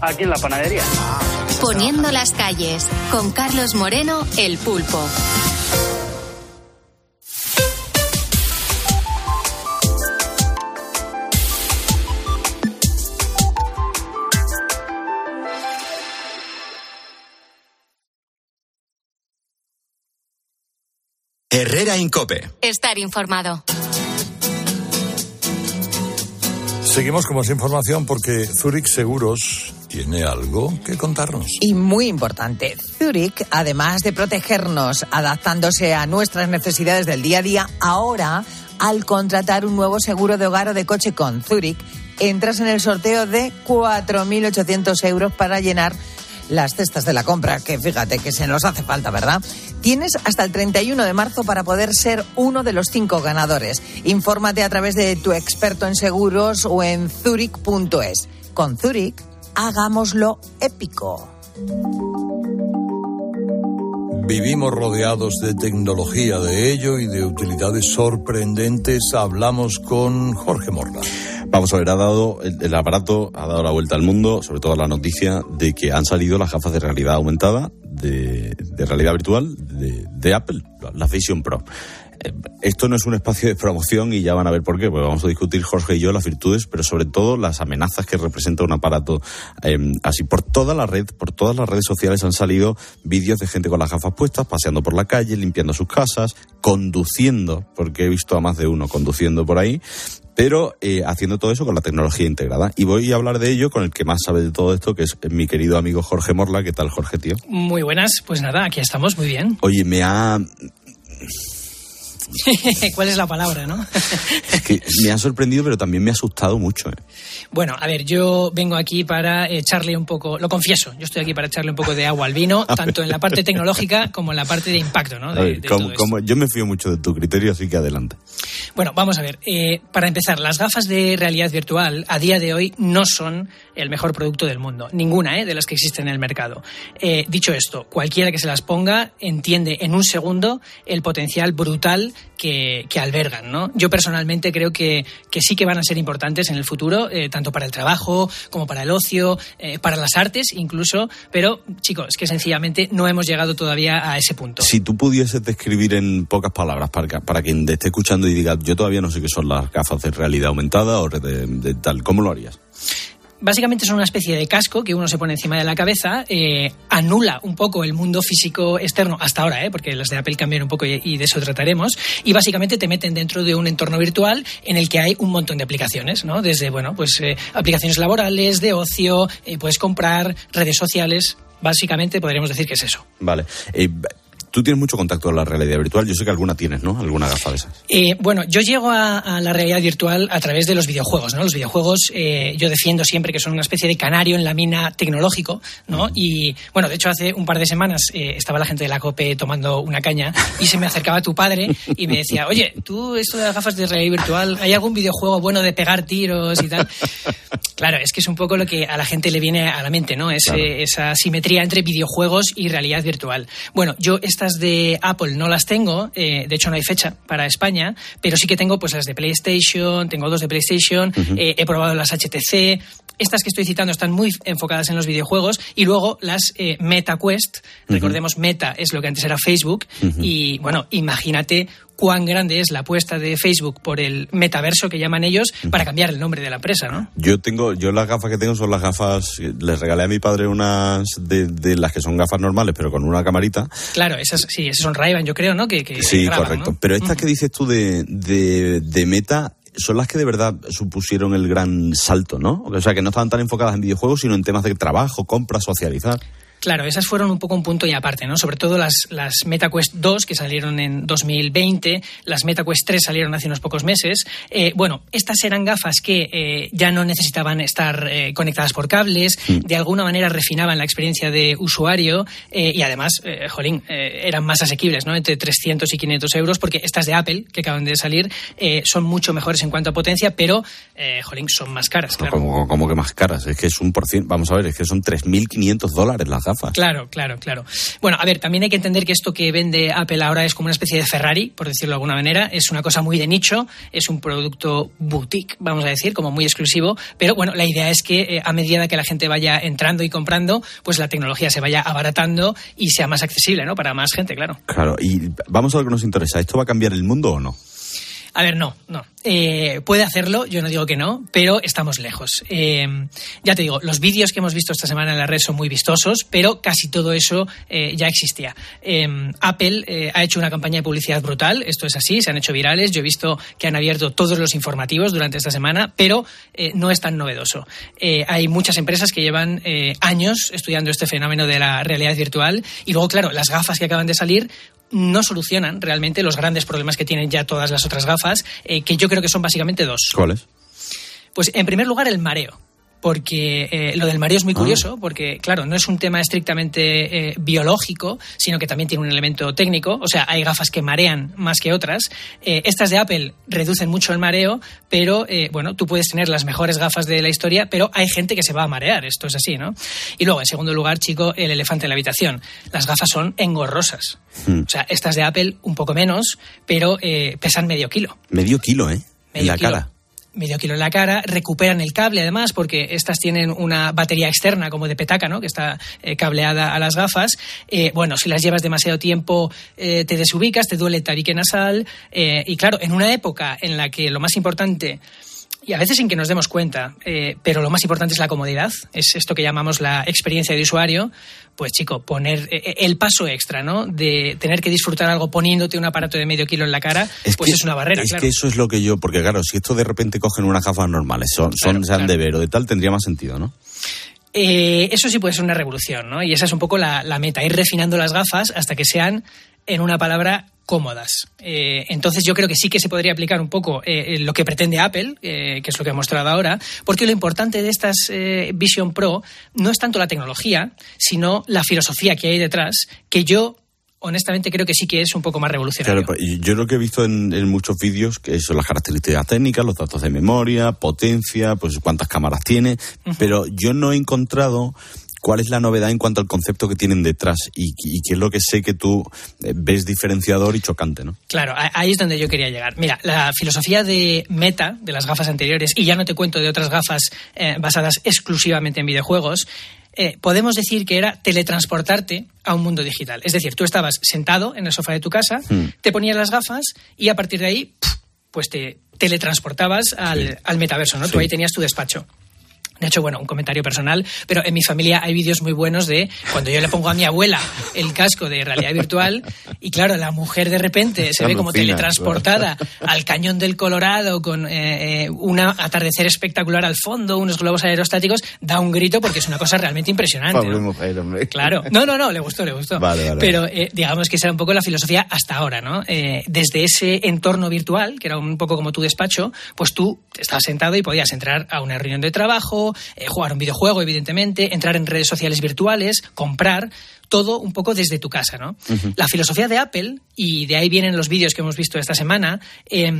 aquí en la panadería. Poniendo las calles, con Carlos Moreno, el pulpo. Herrera Incope. Estar informado. Seguimos con más información porque Zurich Seguros tiene algo que contarnos. Y muy importante, Zurich, además de protegernos adaptándose a nuestras necesidades del día a día, ahora, al contratar un nuevo seguro de hogar o de coche con Zurich, entras en el sorteo de 4.800 euros para llenar las cestas de la compra, que fíjate que se nos hace falta, ¿verdad? Tienes hasta el 31 de marzo para poder ser uno de los cinco ganadores. Infórmate a través de tu experto en seguros o en zurich.es. Con Zurich, hagámoslo épico. Vivimos rodeados de tecnología de ello y de utilidades sorprendentes. Hablamos con Jorge Morla. Vamos a ver, ha dado el, el, aparato, ha dado la vuelta al mundo, sobre todo la noticia de que han salido las gafas de realidad aumentada, de, de realidad virtual, de, de, Apple, la Vision Pro. Esto no es un espacio de promoción y ya van a ver por qué, porque vamos a discutir Jorge y yo las virtudes, pero sobre todo las amenazas que representa un aparato eh, así. Por toda la red, por todas las redes sociales han salido vídeos de gente con las gafas puestas, paseando por la calle, limpiando sus casas, conduciendo, porque he visto a más de uno conduciendo por ahí, pero eh, haciendo todo eso con la tecnología integrada. Y voy a hablar de ello con el que más sabe de todo esto, que es mi querido amigo Jorge Morla. ¿Qué tal, Jorge, tío? Muy buenas, pues nada, aquí estamos, muy bien. Oye, me ha... ¿Cuál es la palabra, no? es que me ha sorprendido, pero también me ha asustado mucho. ¿eh? Bueno, a ver, yo vengo aquí para echarle un poco, lo confieso, yo estoy aquí para echarle un poco de agua al vino, tanto en la parte tecnológica como en la parte de impacto, ¿no? De, ver, de como, como yo me fío mucho de tu criterio, así que adelante. Bueno, vamos a ver. Eh, para empezar, las gafas de realidad virtual a día de hoy no son el mejor producto del mundo. Ninguna ¿eh? de las que existen en el mercado. Eh, dicho esto, cualquiera que se las ponga entiende en un segundo el potencial brutal que, que albergan. ¿no? Yo personalmente creo que, que, sí que van a ser importantes en el futuro, eh, tanto para el trabajo como para el ocio, eh, para las artes incluso. Pero, chicos, que sencillamente no hemos llegado todavía a ese punto. Si tú pudieses describir en pocas palabras para, para quien te esté escuchando y diga, yo todavía no sé qué son las gafas de realidad aumentada o de, de tal, ¿cómo lo harías? Básicamente son una especie de casco que uno se pone encima de la cabeza, eh, anula un poco el mundo físico externo hasta ahora, ¿eh? porque las de Apple cambian un poco y, de eso trataremos, y básicamente te meten dentro de un entorno virtual en el que hay un montón de aplicaciones, ¿no? Desde, bueno, pues eh, aplicaciones laborales, de ocio, eh, puedes comprar, redes sociales, básicamente podríamos decir que es eso. Vale. Tú tienes mucho contacto con la realidad virtual. Yo sé que alguna tienes, ¿no? Alguna gafa de esas. Eh, bueno, yo llego a, a, la realidad virtual a través de los videojuegos, ¿no? Los videojuegos, eh, yo defiendo siempre que son una especie de canario en la mina tecnológico, ¿no? Uh -huh. Y, bueno, de hecho, hace un par de semanas eh, estaba la gente de la COPE tomando una caña y se me acercaba tu padre y me decía, oye, tú, esto de las gafas de realidad virtual, ¿hay algún videojuego bueno de pegar tiros y tal? Claro, es que es un poco lo que a la gente le viene a la mente, ¿no? Claro. Esa simetría entre videojuegos y realidad virtual. Bueno, yo estas de Apple no las tengo, eh, de hecho no hay fecha para España, pero sí que tengo pues las de PlayStation, tengo dos de PlayStation, uh -huh. eh, he probado las HTC, estas que estoy citando están muy enfocadas en los videojuegos y luego las eh, Meta Quest, uh -huh. recordemos Meta es lo que antes era Facebook uh -huh. y bueno, imagínate cuán grande es la apuesta de Facebook por el metaverso que llaman ellos para cambiar el nombre de la empresa, ¿no? Yo tengo, yo las gafas que tengo son las gafas, les regalé a mi padre unas de, de las que son gafas normales, pero con una camarita. Claro, esas sí, esas son ray yo creo, ¿no? Que, que Sí, graban, correcto. ¿no? Pero estas que dices tú de, de, de meta son las que de verdad supusieron el gran salto, ¿no? O sea, que no estaban tan enfocadas en videojuegos, sino en temas de trabajo, compra, socializar. Claro, esas fueron un poco un punto y aparte, ¿no? Sobre todo las, las MetaQuest 2 que salieron en 2020, las MetaQuest 3 salieron hace unos pocos meses. Eh, bueno, estas eran gafas que eh, ya no necesitaban estar eh, conectadas por cables, de alguna manera refinaban la experiencia de usuario eh, y además, jolín, eran más asequibles, ¿no? Entre 300 y 500 euros, porque estas de Apple, que acaban de salir, eh, son mucho mejores en cuanto a potencia, pero, eh, jolín, son más caras, claro. Como, como que más caras. Es que es un por. Vamos a ver, es que son 3.500 dólares las gafas. Claro, claro, claro. Bueno, a ver, también hay que entender que esto que vende Apple ahora es como una especie de Ferrari, por decirlo de alguna manera. Es una cosa muy de nicho, es un producto boutique, vamos a decir, como muy exclusivo. Pero bueno, la idea es que eh, a medida que la gente vaya entrando y comprando, pues la tecnología se vaya abaratando y sea más accesible, ¿no? Para más gente, claro. Claro, y vamos a lo que nos interesa. ¿Esto va a cambiar el mundo o no? A ver, no, no. Eh, puede hacerlo, yo no digo que no, pero estamos lejos. Eh, ya te digo, los vídeos que hemos visto esta semana en la red son muy vistosos, pero casi todo eso eh, ya existía. Eh, Apple ha hecho una campaña de publicidad brutal, esto es así, se han hecho virales, yo he visto que han abierto todos los informativos durante esta semana, pero no es tan novedoso. Hay muchas empresas que llevan años estudiando este fenómeno de la realidad virtual y luego, claro, las gafas que acaban de salir no solucionan realmente los grandes problemas que tienen ya todas las otras gafas, eh, que yo creo que son básicamente dos. ¿Cuáles? Pues en primer lugar el mareo. Porque eh, lo del mareo es muy Ah. curioso, porque claro, no es un tema estrictamente eh, biológico, sino que también tiene un elemento técnico. O sea, hay gafas que marean más que otras. Eh, estas de Apple reducen mucho el mareo, pero bueno, tú puedes tener las mejores gafas de la historia, pero hay gente que se va a marear. Esto es así, ¿no? Y luego, en segundo lugar, chico, el elefante en la habitación. Las gafas son engorrosas. Hmm. O sea, estas de Apple un poco menos, pero eh, pesan medio kilo. Medio kilo, ¿eh? en Medio la kilo. cara. Medio kilo en la cara, recuperan el cable además, porque estas tienen una batería externa como de petaca, ¿no? Que está eh, cableada a las gafas. Eh, bueno, si las llevas demasiado tiempo eh, te desubicas, te duele el tabique nasal. eh, y claro, en una época en la que lo más importante y a veces sin que nos demos cuenta, eh, pero lo más importante es la comodidad, es esto que llamamos la experiencia de usuario, pues chico, poner eh, el paso extra, ¿no? De tener que disfrutar algo poniéndote un aparato de medio kilo en la cara, pues es una barrera, Es claro. que eso es lo que yo, porque claro, si esto de repente cogen unas gafas normales, son, son sean de ver o de tal, tendría más sentido, ¿no? Eh, eso sí puede ser una revolución, ¿no? Y esa es un poco la, la meta, ir refinando las gafas hasta que sean, en una palabra, cómodas. Eh, entonces yo creo que sí que se podría aplicar un poco eh, lo que pretende Apple, eh, que es lo que he mostrado ahora, porque lo importante de estas eh, Vision Pro no es tanto la tecnología, sino la filosofía que hay detrás, que yo honestamente creo que sí que es un poco más revolucionario. Claro, yo lo que he visto en, en muchos vídeos, que son las características técnicas, los datos de memoria, potencia, pues cuántas cámaras tiene, pero yo no he encontrado cuál es la novedad en cuanto al concepto que tienen detrás y, y qué es lo que sé que tú eh, ves diferenciador y chocante, ¿no? Claro, ahí es donde yo quería llegar. Mira, la filosofía de Meta, de las gafas anteriores, y ya no te cuento de otras gafas eh, basadas exclusivamente en videojuegos, eh, podemos decir que era teletransportarte a un mundo digital. Es decir, tú estabas sentado en el sofá de tu casa, te ponías las gafas y a partir de ahí, pues te teletransportabas al, al metaverso, ¿no? Tú ahí tenías tu despacho. De hecho, bueno, un comentario personal, pero en mi familia hay vídeos muy buenos de cuando yo le pongo a mi abuela el casco de realidad virtual y claro, la mujer de repente se ve como teletransportada al cañón del Colorado con eh, eh, un atardecer espectacular al fondo, unos globos aerostáticos, da un grito porque es una cosa realmente impresionante. ¿no? mujer. Claro, no, no, no, le gustó, le gustó. Vale, vale, Pero eh, digamos que esa era un poco la filosofía hasta ahora, ¿no? Desde ese entorno virtual, que era un poco como tu despacho, pues tú estabas sentado y podías entrar a una reunión de trabajo, eh, jugar un videojuego, evidentemente, entrar en redes sociales virtuales, comprar, todo un poco desde tu casa, ¿no? La filosofía de Apple, y de ahí vienen los vídeos que hemos visto esta semana, eh,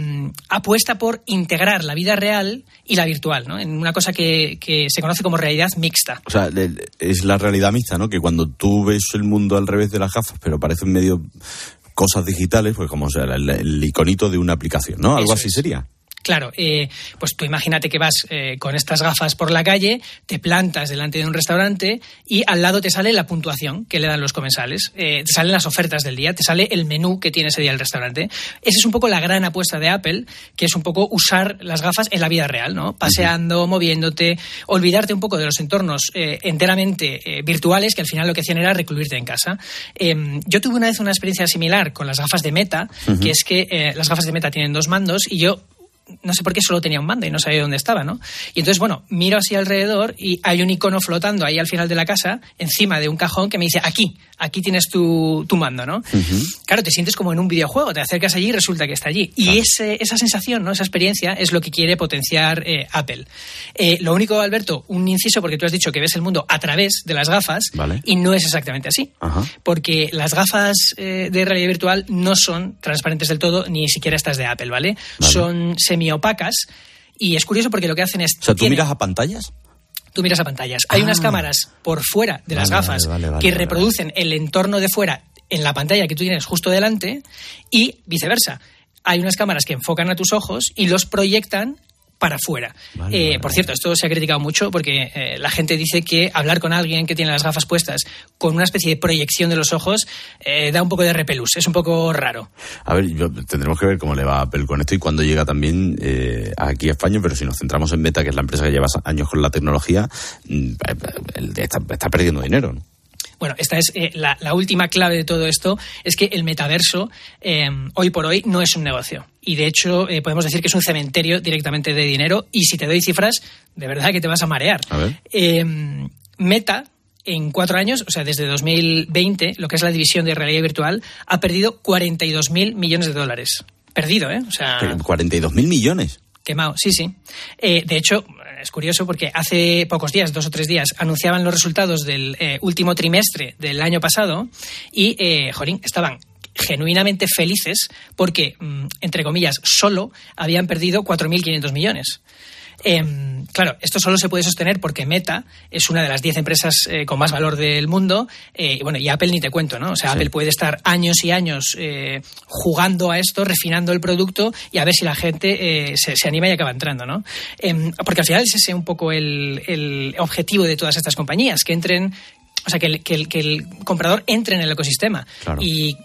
apuesta por integrar la vida real y la virtual, ¿no? En una cosa que, que se conoce como realidad mixta. O sea, es la realidad mixta, ¿no? Que cuando tú ves el mundo al revés de las gafas, pero parecen medio cosas digitales, pues como o sea, el, el iconito de una aplicación, ¿no? Algo Eso así es. sería. Claro, eh, pues tú imagínate que vas eh, con estas gafas por la calle, te plantas delante de un restaurante y al lado te sale la puntuación que le dan los comensales, eh, te salen las ofertas del día, te sale el menú que tiene ese día el restaurante. Esa es un poco la gran apuesta de Apple, que es un poco usar las gafas en la vida real, ¿no? Paseando, moviéndote, olvidarte un poco de los entornos eh, enteramente virtuales que al final lo que hacían era recluirte en casa. Eh, yo tuve una vez una experiencia similar con las gafas de Meta, que es que las gafas de Meta tienen dos mandos y yo no sé por qué solo tenía un mando y no sabía dónde estaba, ¿no? Y entonces, bueno, miro así alrededor y hay un icono flotando ahí al final de la casa, encima de un cajón que me dice, aquí, aquí tienes tu, tu mando, ¿no? Claro, te sientes como en un videojuego, te acercas allí y resulta que está allí. Y ese, esa sensación, ¿no? esa experiencia es lo que quiere potenciar eh, Apple. Eh, lo único, Alberto, un inciso, porque tú has dicho que ves el mundo a través de las gafas Vale. y no es exactamente así. Ajá. Porque las gafas eh, de realidad virtual no son transparentes del todo, ni siquiera estas de Apple, ¿vale? Son semiopacas. Y es curioso porque lo que hacen es. O sea, ¿tú tienen- miras a pantallas? tú miras a pantallas. Hay Ah. unas cámaras por fuera de las Vale, gafas vale, vale, que reproducen el entorno de fuera en la pantalla que tú tienes justo delante y viceversa. Hay unas cámaras que enfocan a tus ojos y los proyectan para afuera. Eh, por cierto, esto se ha criticado mucho porque eh, la gente dice que hablar con alguien que tiene las gafas puestas con una especie de proyección de los ojos eh, da un poco de repelús, es un poco raro. A ver, yo- tendremos que ver cómo le va a Apple con esto y cuándo llega también eh, aquí a España, pero si nos centramos en Meta, que es la empresa que lleva años con la tecnología, mm, el- está, está perdiendo dinero. ¿no? Bueno, esta es eh, la, la última clave de todo esto, es que el metaverso eh, hoy por hoy no es un negocio. Y de hecho eh, podemos decir que es un cementerio directamente de dinero y si te doy cifras, de verdad que te vas a marear. A ver. Eh, Meta, en cuatro años, o sea, desde 2020, lo que es la división de realidad virtual, ha perdido 42.000 millones de dólares. Perdido, ¿eh? O sea, 42 mil millones. Quemado, sí, sí. Eh, de hecho, es curioso porque hace pocos días, dos o tres días, anunciaban los resultados del eh, último trimestre del año pasado y, eh, jolín, estaban genuinamente felices porque, mm, entre comillas, solo habían perdido 4.500 millones. Em, claro, esto solo se puede sostener porque Meta es una de las 10 empresas eh, con más valor del mundo. eh, y bueno, y Apple ni te cuento, ¿no? O sea, Sí. Apple puede estar años y años eh, jugando a esto, refinando el producto y a ver si la gente se, se anima y acaba entrando, ¿no? Em, porque al final es ese un poco el, el objetivo de todas estas compañías, que entren, o sea, que el, que el- que el comprador entre en el ecosistema. Claro. Y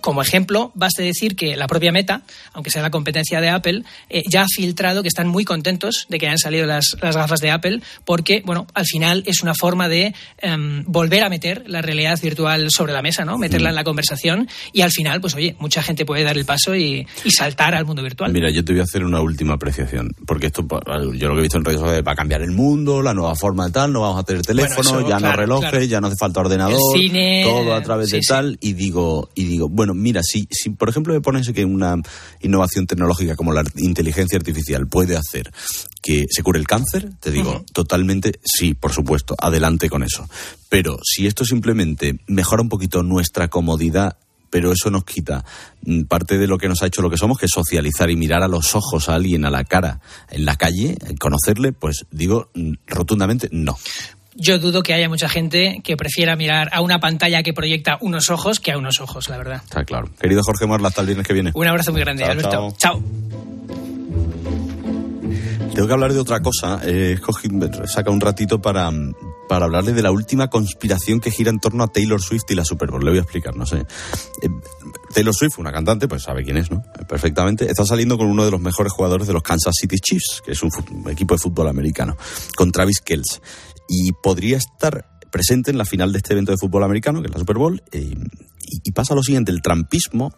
como ejemplo, baste decir que la propia Meta, aunque sea la competencia de Apple, eh, ya ha filtrado que están muy contentos de que hayan salido las, las gafas de Apple, porque, bueno, al final es una forma de em, volver a meter la realidad virtual sobre la mesa, ¿no? Meterla en la conversación y al final, pues oye, mucha gente puede dar el paso y, y saltar al mundo virtual. Mira, yo te voy a hacer una última apreciación, porque esto, yo lo que he visto en redes sociales, va a cambiar el mundo, la nueva forma de tal, no vamos a tener teléfono, Bueno, eso, ya no relojes, claro. ya no hace falta ordenador, cine, todo a través de sí. tal, y digo, y digo, bueno, mira, si, si por ejemplo me pones que una innovación tecnológica como la inteligencia artificial puede hacer que se cure el cáncer, te digo, totalmente sí, por supuesto, adelante con eso. Pero si esto simplemente mejora un poquito nuestra comodidad pero eso nos quita mm, parte de lo que nos ha hecho lo que somos, que es socializar y mirar a los ojos a alguien a la cara en la calle, conocerle, pues digo mm, rotundamente no. Yo dudo que haya mucha gente que prefiera mirar a una pantalla que proyecta unos ojos que a unos ojos, la verdad. Está claro. Querido Jorge Marla, hasta el viernes que viene. Un abrazo muy grande, Chao, Alberto. chao. chao. Tengo que hablar de otra cosa. Eh, saca un ratito para, para hablarle de la última conspiración que gira en torno a Taylor Swift y la Super Bowl. Le voy a explicar, no sé. Eh, Taylor Swift, una cantante, pues sabe quién es, ¿no? Perfectamente. Está saliendo con uno de los mejores jugadores de los Kansas City Chiefs, que es un equipo de fútbol americano, con Travis Kells. Y podría estar presente en la final de este evento de fútbol americano, que es la Super Bowl. eh, y, pasa lo siguiente, el trampismo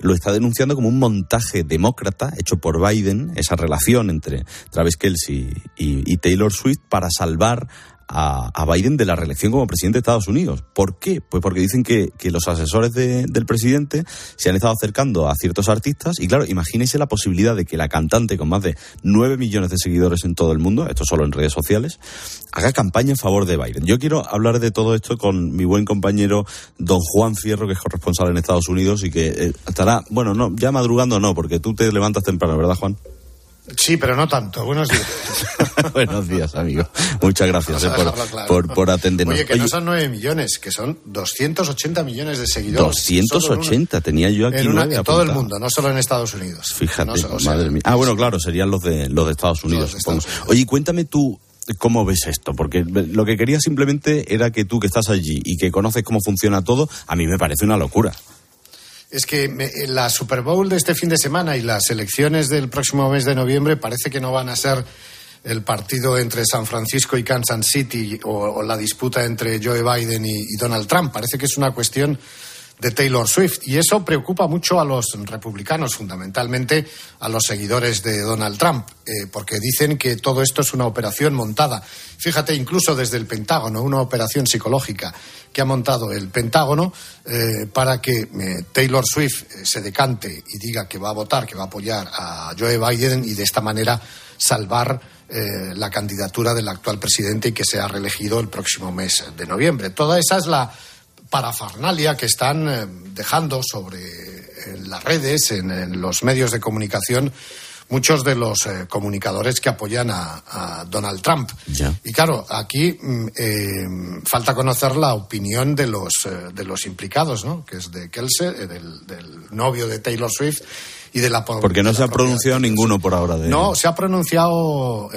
lo está denunciando como un montaje demócrata hecho por Biden, esa relación entre Travis Kelce y, y- y Taylor Swift para salvar a, Biden de la reelección como presidente de Estados Unidos. ¿Por qué? Pues porque dicen que, que los asesores de- del presidente se han estado acercando a ciertos artistas y claro, imagínense la posibilidad de que la cantante con más de 9 millones de seguidores en todo el mundo, esto solo en redes sociales, haga campaña en favor de Biden. Yo quiero hablar de todo esto con mi buen compañero don Juan Fierro, que es corresponsal en Estados Unidos y que eh, estará, bueno, no, ya madrugando no, porque tú te levantas temprano, ¿verdad, Juan? Sí, pero no tanto. Buenos días. Buenos días, amigo. Muchas gracias eh, por, claro. por, por atendernos. Oye, que Oye, no son 9 millones, que son 280 millones de seguidores. Solo en una- 280, tenía yo aquí en, una- en todo el mundo, no solo en Estados Unidos. Fíjate, No sé, o sea, madre mía. Ah, bueno, claro, serían los de los de Estados Unidos, supongo. Oye, cuéntame tú cómo ves esto, porque lo que quería simplemente era que tú que estás allí y que conoces cómo funciona todo, a mí me parece una locura. Es que me- la Super Bowl de este fin de semana y las elecciones del próximo mes de noviembre parece que no van a ser el partido entre San Francisco y Kansas City o, la disputa entre Joe Biden y Donald Trump. Parece que es una cuestión de Taylor Swift y eso preocupa mucho a los republicanos, fundamentalmente a los seguidores de Donald Trump, eh, porque dicen que todo esto es una operación montada. Fíjate, incluso desde el Pentágono, una operación psicológica que ha montado el Pentágono eh, para que eh, Taylor Swift se decante y diga que va a votar, que va a apoyar a Joe Biden y de esta manera salvar la candidatura del actual presidente y que sea reelegido el próximo mes de noviembre. Toda esa es la parafernalia que están eh, dejando sobre las redes, en, los medios de comunicación, muchos de los eh, comunicadores que apoyan a, a Donald Trump. Y claro, aquí mm, eh, falta conocer la opinión de los, eh, de los implicados, ¿no? que es de Kelsey, del, del novio de Taylor Swift y de la Porque no se ha pronunciado ninguno por ahora de no, se ha pronunciado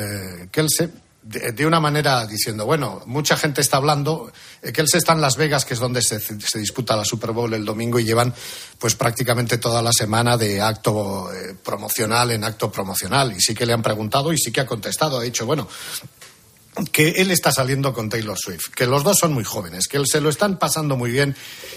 Kelsey de, de una manera diciendo, bueno, mucha gente está hablando, eh, Kelsey está en Las Vegas, que es donde se, se disputa la Super Bowl el domingo y llevan pues prácticamente toda la semana de acto eh, promocional en acto promocional. Y sí que le han preguntado y sí que ha contestado, ha dicho, bueno, que él está saliendo con Taylor Swift, que los dos son muy jóvenes, que él se lo están pasando muy bien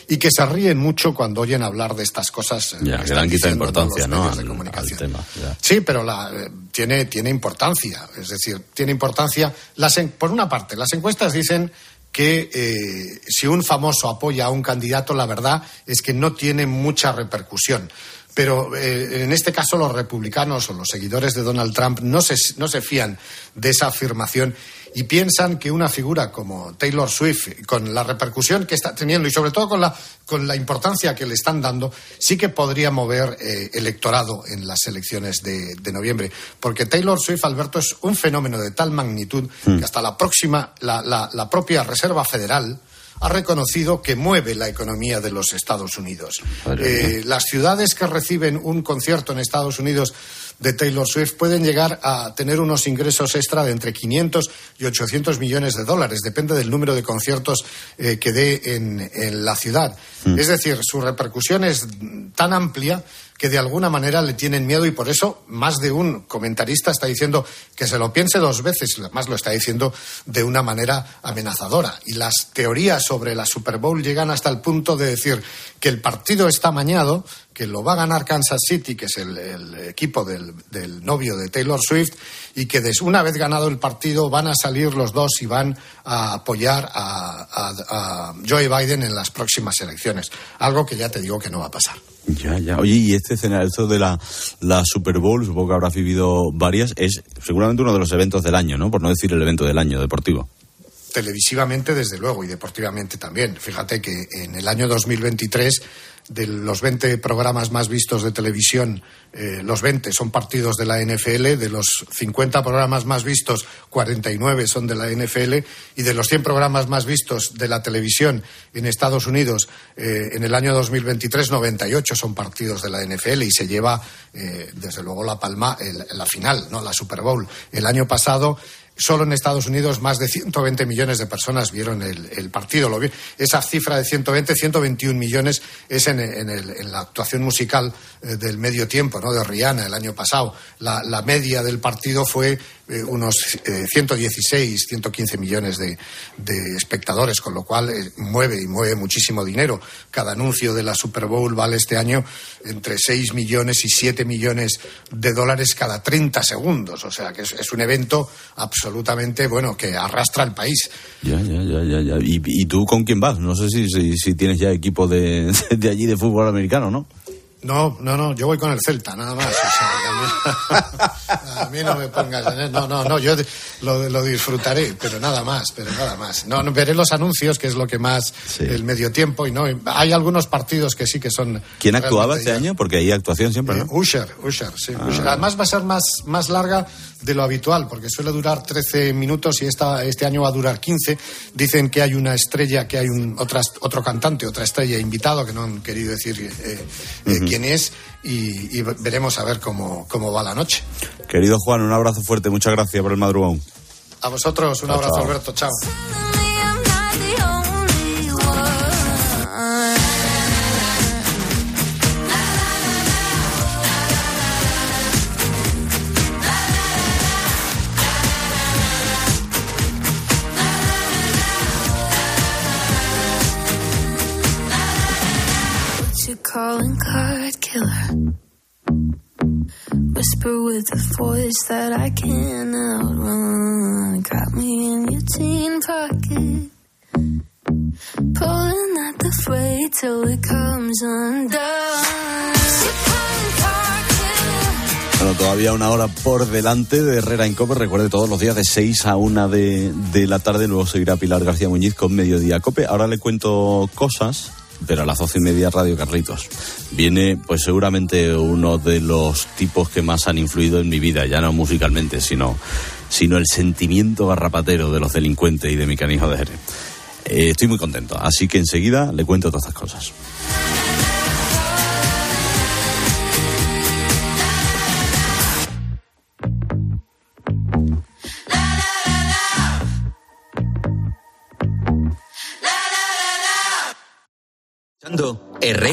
y que se ríen mucho cuando oyen hablar de estas cosas. eh, Ya, que le han quitado importancia, ¿no? medios de Al, comunicación. al tema. Sí, pero la, eh, tiene, tiene importancia. Es decir, tiene importancia. Las en- por una parte, las encuestas dicen que eh, si un famoso apoya a un candidato, la verdad es que no tiene mucha repercusión. Pero eh, en este caso los republicanos o los seguidores de Donald Trump no se, no se fían de esa afirmación y piensan que una figura como Taylor Swift, con la repercusión que está teniendo y sobre todo con la, con la importancia que le están dando, sí que podría mover eh, electorado en las elecciones de, de noviembre. Porque Taylor Swift, Alberto, es un fenómeno de tal magnitud que hasta la próxima, la, la- la propia Reserva Federal ha reconocido que mueve la economía de los Estados Unidos. Eh, las ciudades que reciben un concierto en Estados Unidos de Taylor Swift pueden llegar a tener unos ingresos extra de entre 500 y 800 millones de dólares. Depende del número de conciertos eh, que dé en, en la ciudad. Es decir, su repercusión es tan amplia que de alguna manera le tienen miedo y por eso más de un comentarista está diciendo que se lo piense dos veces además lo está diciendo de una manera amenazadora. Y las teorías sobre la Super Bowl llegan hasta el punto de decir que el partido está amañado, que lo va a ganar Kansas City, que es el, equipo del, novio de Taylor Swift, y que una vez ganado el partido van a salir los dos y van a apoyar a- a Joe Biden en las próximas elecciones. Algo que ya te digo que no va a pasar. Ya, ya. Oye, y este escenario, esto de la, la Super Bowl, supongo que habrás vivido varias, es seguramente uno de los eventos del año, ¿no? Por no decir el evento del año deportivo. televisivamente desde luego y deportivamente también. Fíjate que en el año 2023 de los 20 programas más vistos de televisión, eh, los 20 son partidos de la NFL, de los 50 programas más vistos, 49 son de la NFL y de los 100 programas más vistos de la televisión en Estados Unidos eh, en el año 2023, 98 son partidos de la NFL y se lleva eh, desde luego la palma la final, no la Super Bowl. El año pasado Solo en Estados Unidos más de 120 millones de personas vieron el, el partido. Esa cifra de 120, 121 millones es en, en el- en la actuación musical eh, del medio tiempo, ¿no? De Rihanna el año pasado. La media del partido fue eh, unos eh, 116, 115 millones de, de espectadores, con lo cual eh, mueve y mueve muchísimo dinero. Cada anuncio de la Super Bowl vale este año entre 6 millones y 7 millones de dólares cada 30 segundos. O sea que es, es un evento absolutamente, bueno, que arrastra al país. Ya, ya, ya, ya. ya. ¿Y, y tú con quién vas? No sé si, si, si tienes ya equipo de, de allí de fútbol americano, ¿no? No, no, no, yo voy con el Celta, nada más. O sea, A mí no me pongas en No, no, no, yo lo, lo disfrutaré, pero nada más, pero nada más. No, no, veré los anuncios, que es lo que más el medio tiempo, y no. Hay algunos partidos que sí que son. ¿Quién actuaba este año? Porque hay actuación siempre, ¿no? Usher, Usher, sí. Ah. Usher. Además va a ser más, más larga de lo habitual, porque suele durar 13 minutos y esta, este año va a durar 15. Dicen que hay una estrella, que hay un, otra, otro cantante, otra estrella invitado, que no han querido decir eh, eh, quién es, y, y veremos a ver cómo, cómo va la noche. Querido Juan, un abrazo fuerte. Muchas gracias por el madrugón. A vosotros, un Chao, abrazo, chao. Alberto, chao. Whisper with a voice that I can't outrun. Got me in your jean pocket. Pulling at the freight till it comes undone. Bueno, todavía una hora por delante de Herrera en Cope. Recuerde, todos los días de 6 a 1 de, de la tarde. Luego seguirá Pilar García Muñiz con Mediodía Cope. Ahora le cuento cosas, pero a las 12 y media Radio Carlitos. Viene, pues seguramente uno de los tipos que más han influido en mi vida, ya no musicalmente, sino, sino el sentimiento garrapatero de los delincuentes y de mi canijo de Jerez. Eh, estoy muy contento, así que enseguida le cuento todas estas cosas.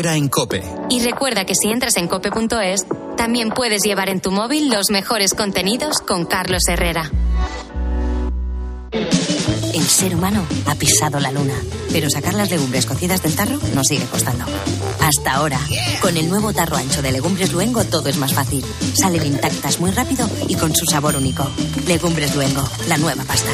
Herrera en Cope. Y recuerda que si entras en cope.es, también puedes llevar en tu móvil los mejores contenidos con Carlos Herrera. El ser humano ha pisado la luna, pero sacar las legumbres cocidas del tarro nos sigue costando. Hasta ahora, con el nuevo tarro ancho de Legumbres Luengo todo es más fácil. Salen intactas muy rápido y con su sabor único. Legumbres Luengo, la nueva pasta.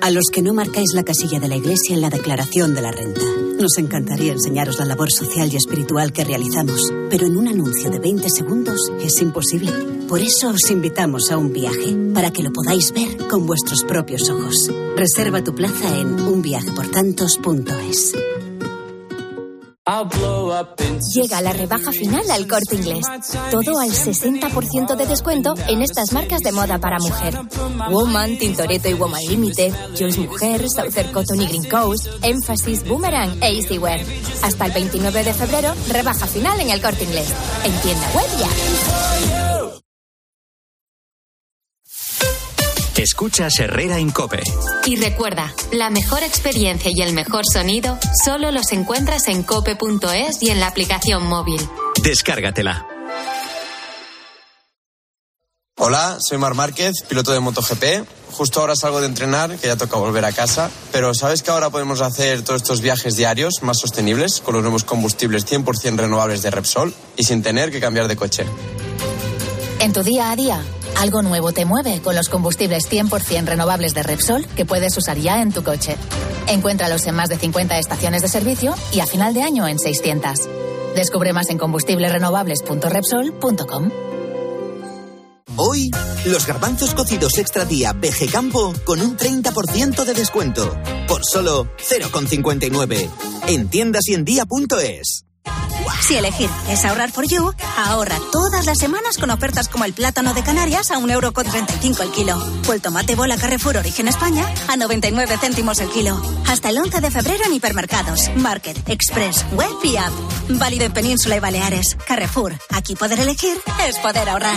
A los que no marcáis la casilla de la Iglesia en la declaración de la renta. Nos encantaría enseñaros la labor social y espiritual que realizamos, pero en un anuncio de 20 segundos es imposible. Por eso os invitamos a un viaje, para que lo podáis ver con vuestros propios ojos. Reserva tu plaza en unviajeportantos.es. Llega la rebaja final al corte inglés. Todo al 60% de descuento en estas marcas de moda para mujer. Woman, Tintoretto y Woman Limited, Joyce Mujer, Southern Cotton y Green Coast, Emphasis, Boomerang e Easywear. Hasta el 29 de febrero, rebaja final en el corte inglés. En tienda web y Escuchas Herrera en Cope. Y recuerda, la mejor experiencia y el mejor sonido solo los encuentras en cope.es y en la aplicación móvil. Descárgatela. Hola, soy Mar Márquez, piloto de MotoGP. Justo ahora salgo de entrenar, que ya toca volver a casa. Pero ¿sabes que ahora podemos hacer todos estos viajes diarios más sostenibles con los nuevos combustibles 100% renovables de Repsol y sin tener que cambiar de coche? En tu día a día, algo nuevo te mueve con los combustibles 100% renovables de Repsol que puedes usar ya en tu coche. Encuéntralos en más de 50 estaciones de servicio y a final de año en 600. Descubre más en combustiblesrenovables.repsol.com. Hoy, los garbanzos cocidos extra día PG Campo con un 30% de descuento. Por solo 0,59. En tiendas y en día.es. Si elegir es ahorrar for you, ahorra todas las semanas con ofertas como el plátano de Canarias a 1,35€ el kilo. O el tomate bola Carrefour Origen España a 99 céntimos el kilo. Hasta el 11 de febrero en hipermercados, Market, Express, Web y App. Válido en Península y Baleares. Carrefour, aquí poder elegir es poder ahorrar.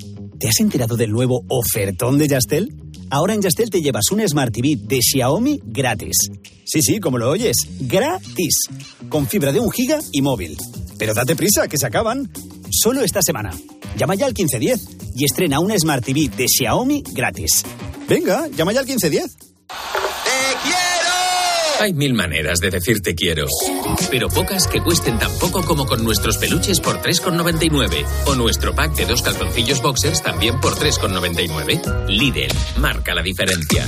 ¿Te has enterado del nuevo ofertón de Yastel? Ahora en Yastel te llevas un Smart TV de Xiaomi gratis. Sí, sí, como lo oyes, gratis. Con fibra de un giga y móvil. Pero date prisa, que se acaban. Solo esta semana. Llama ya al 1510 y estrena un Smart TV de Xiaomi gratis. Venga, llama ya al 1510. Hay mil maneras de decir te quiero, pero pocas que cuesten tan poco como con nuestros peluches por 3,99 o nuestro pack de dos calzoncillos boxers también por 3,99. Lidl, marca la diferencia.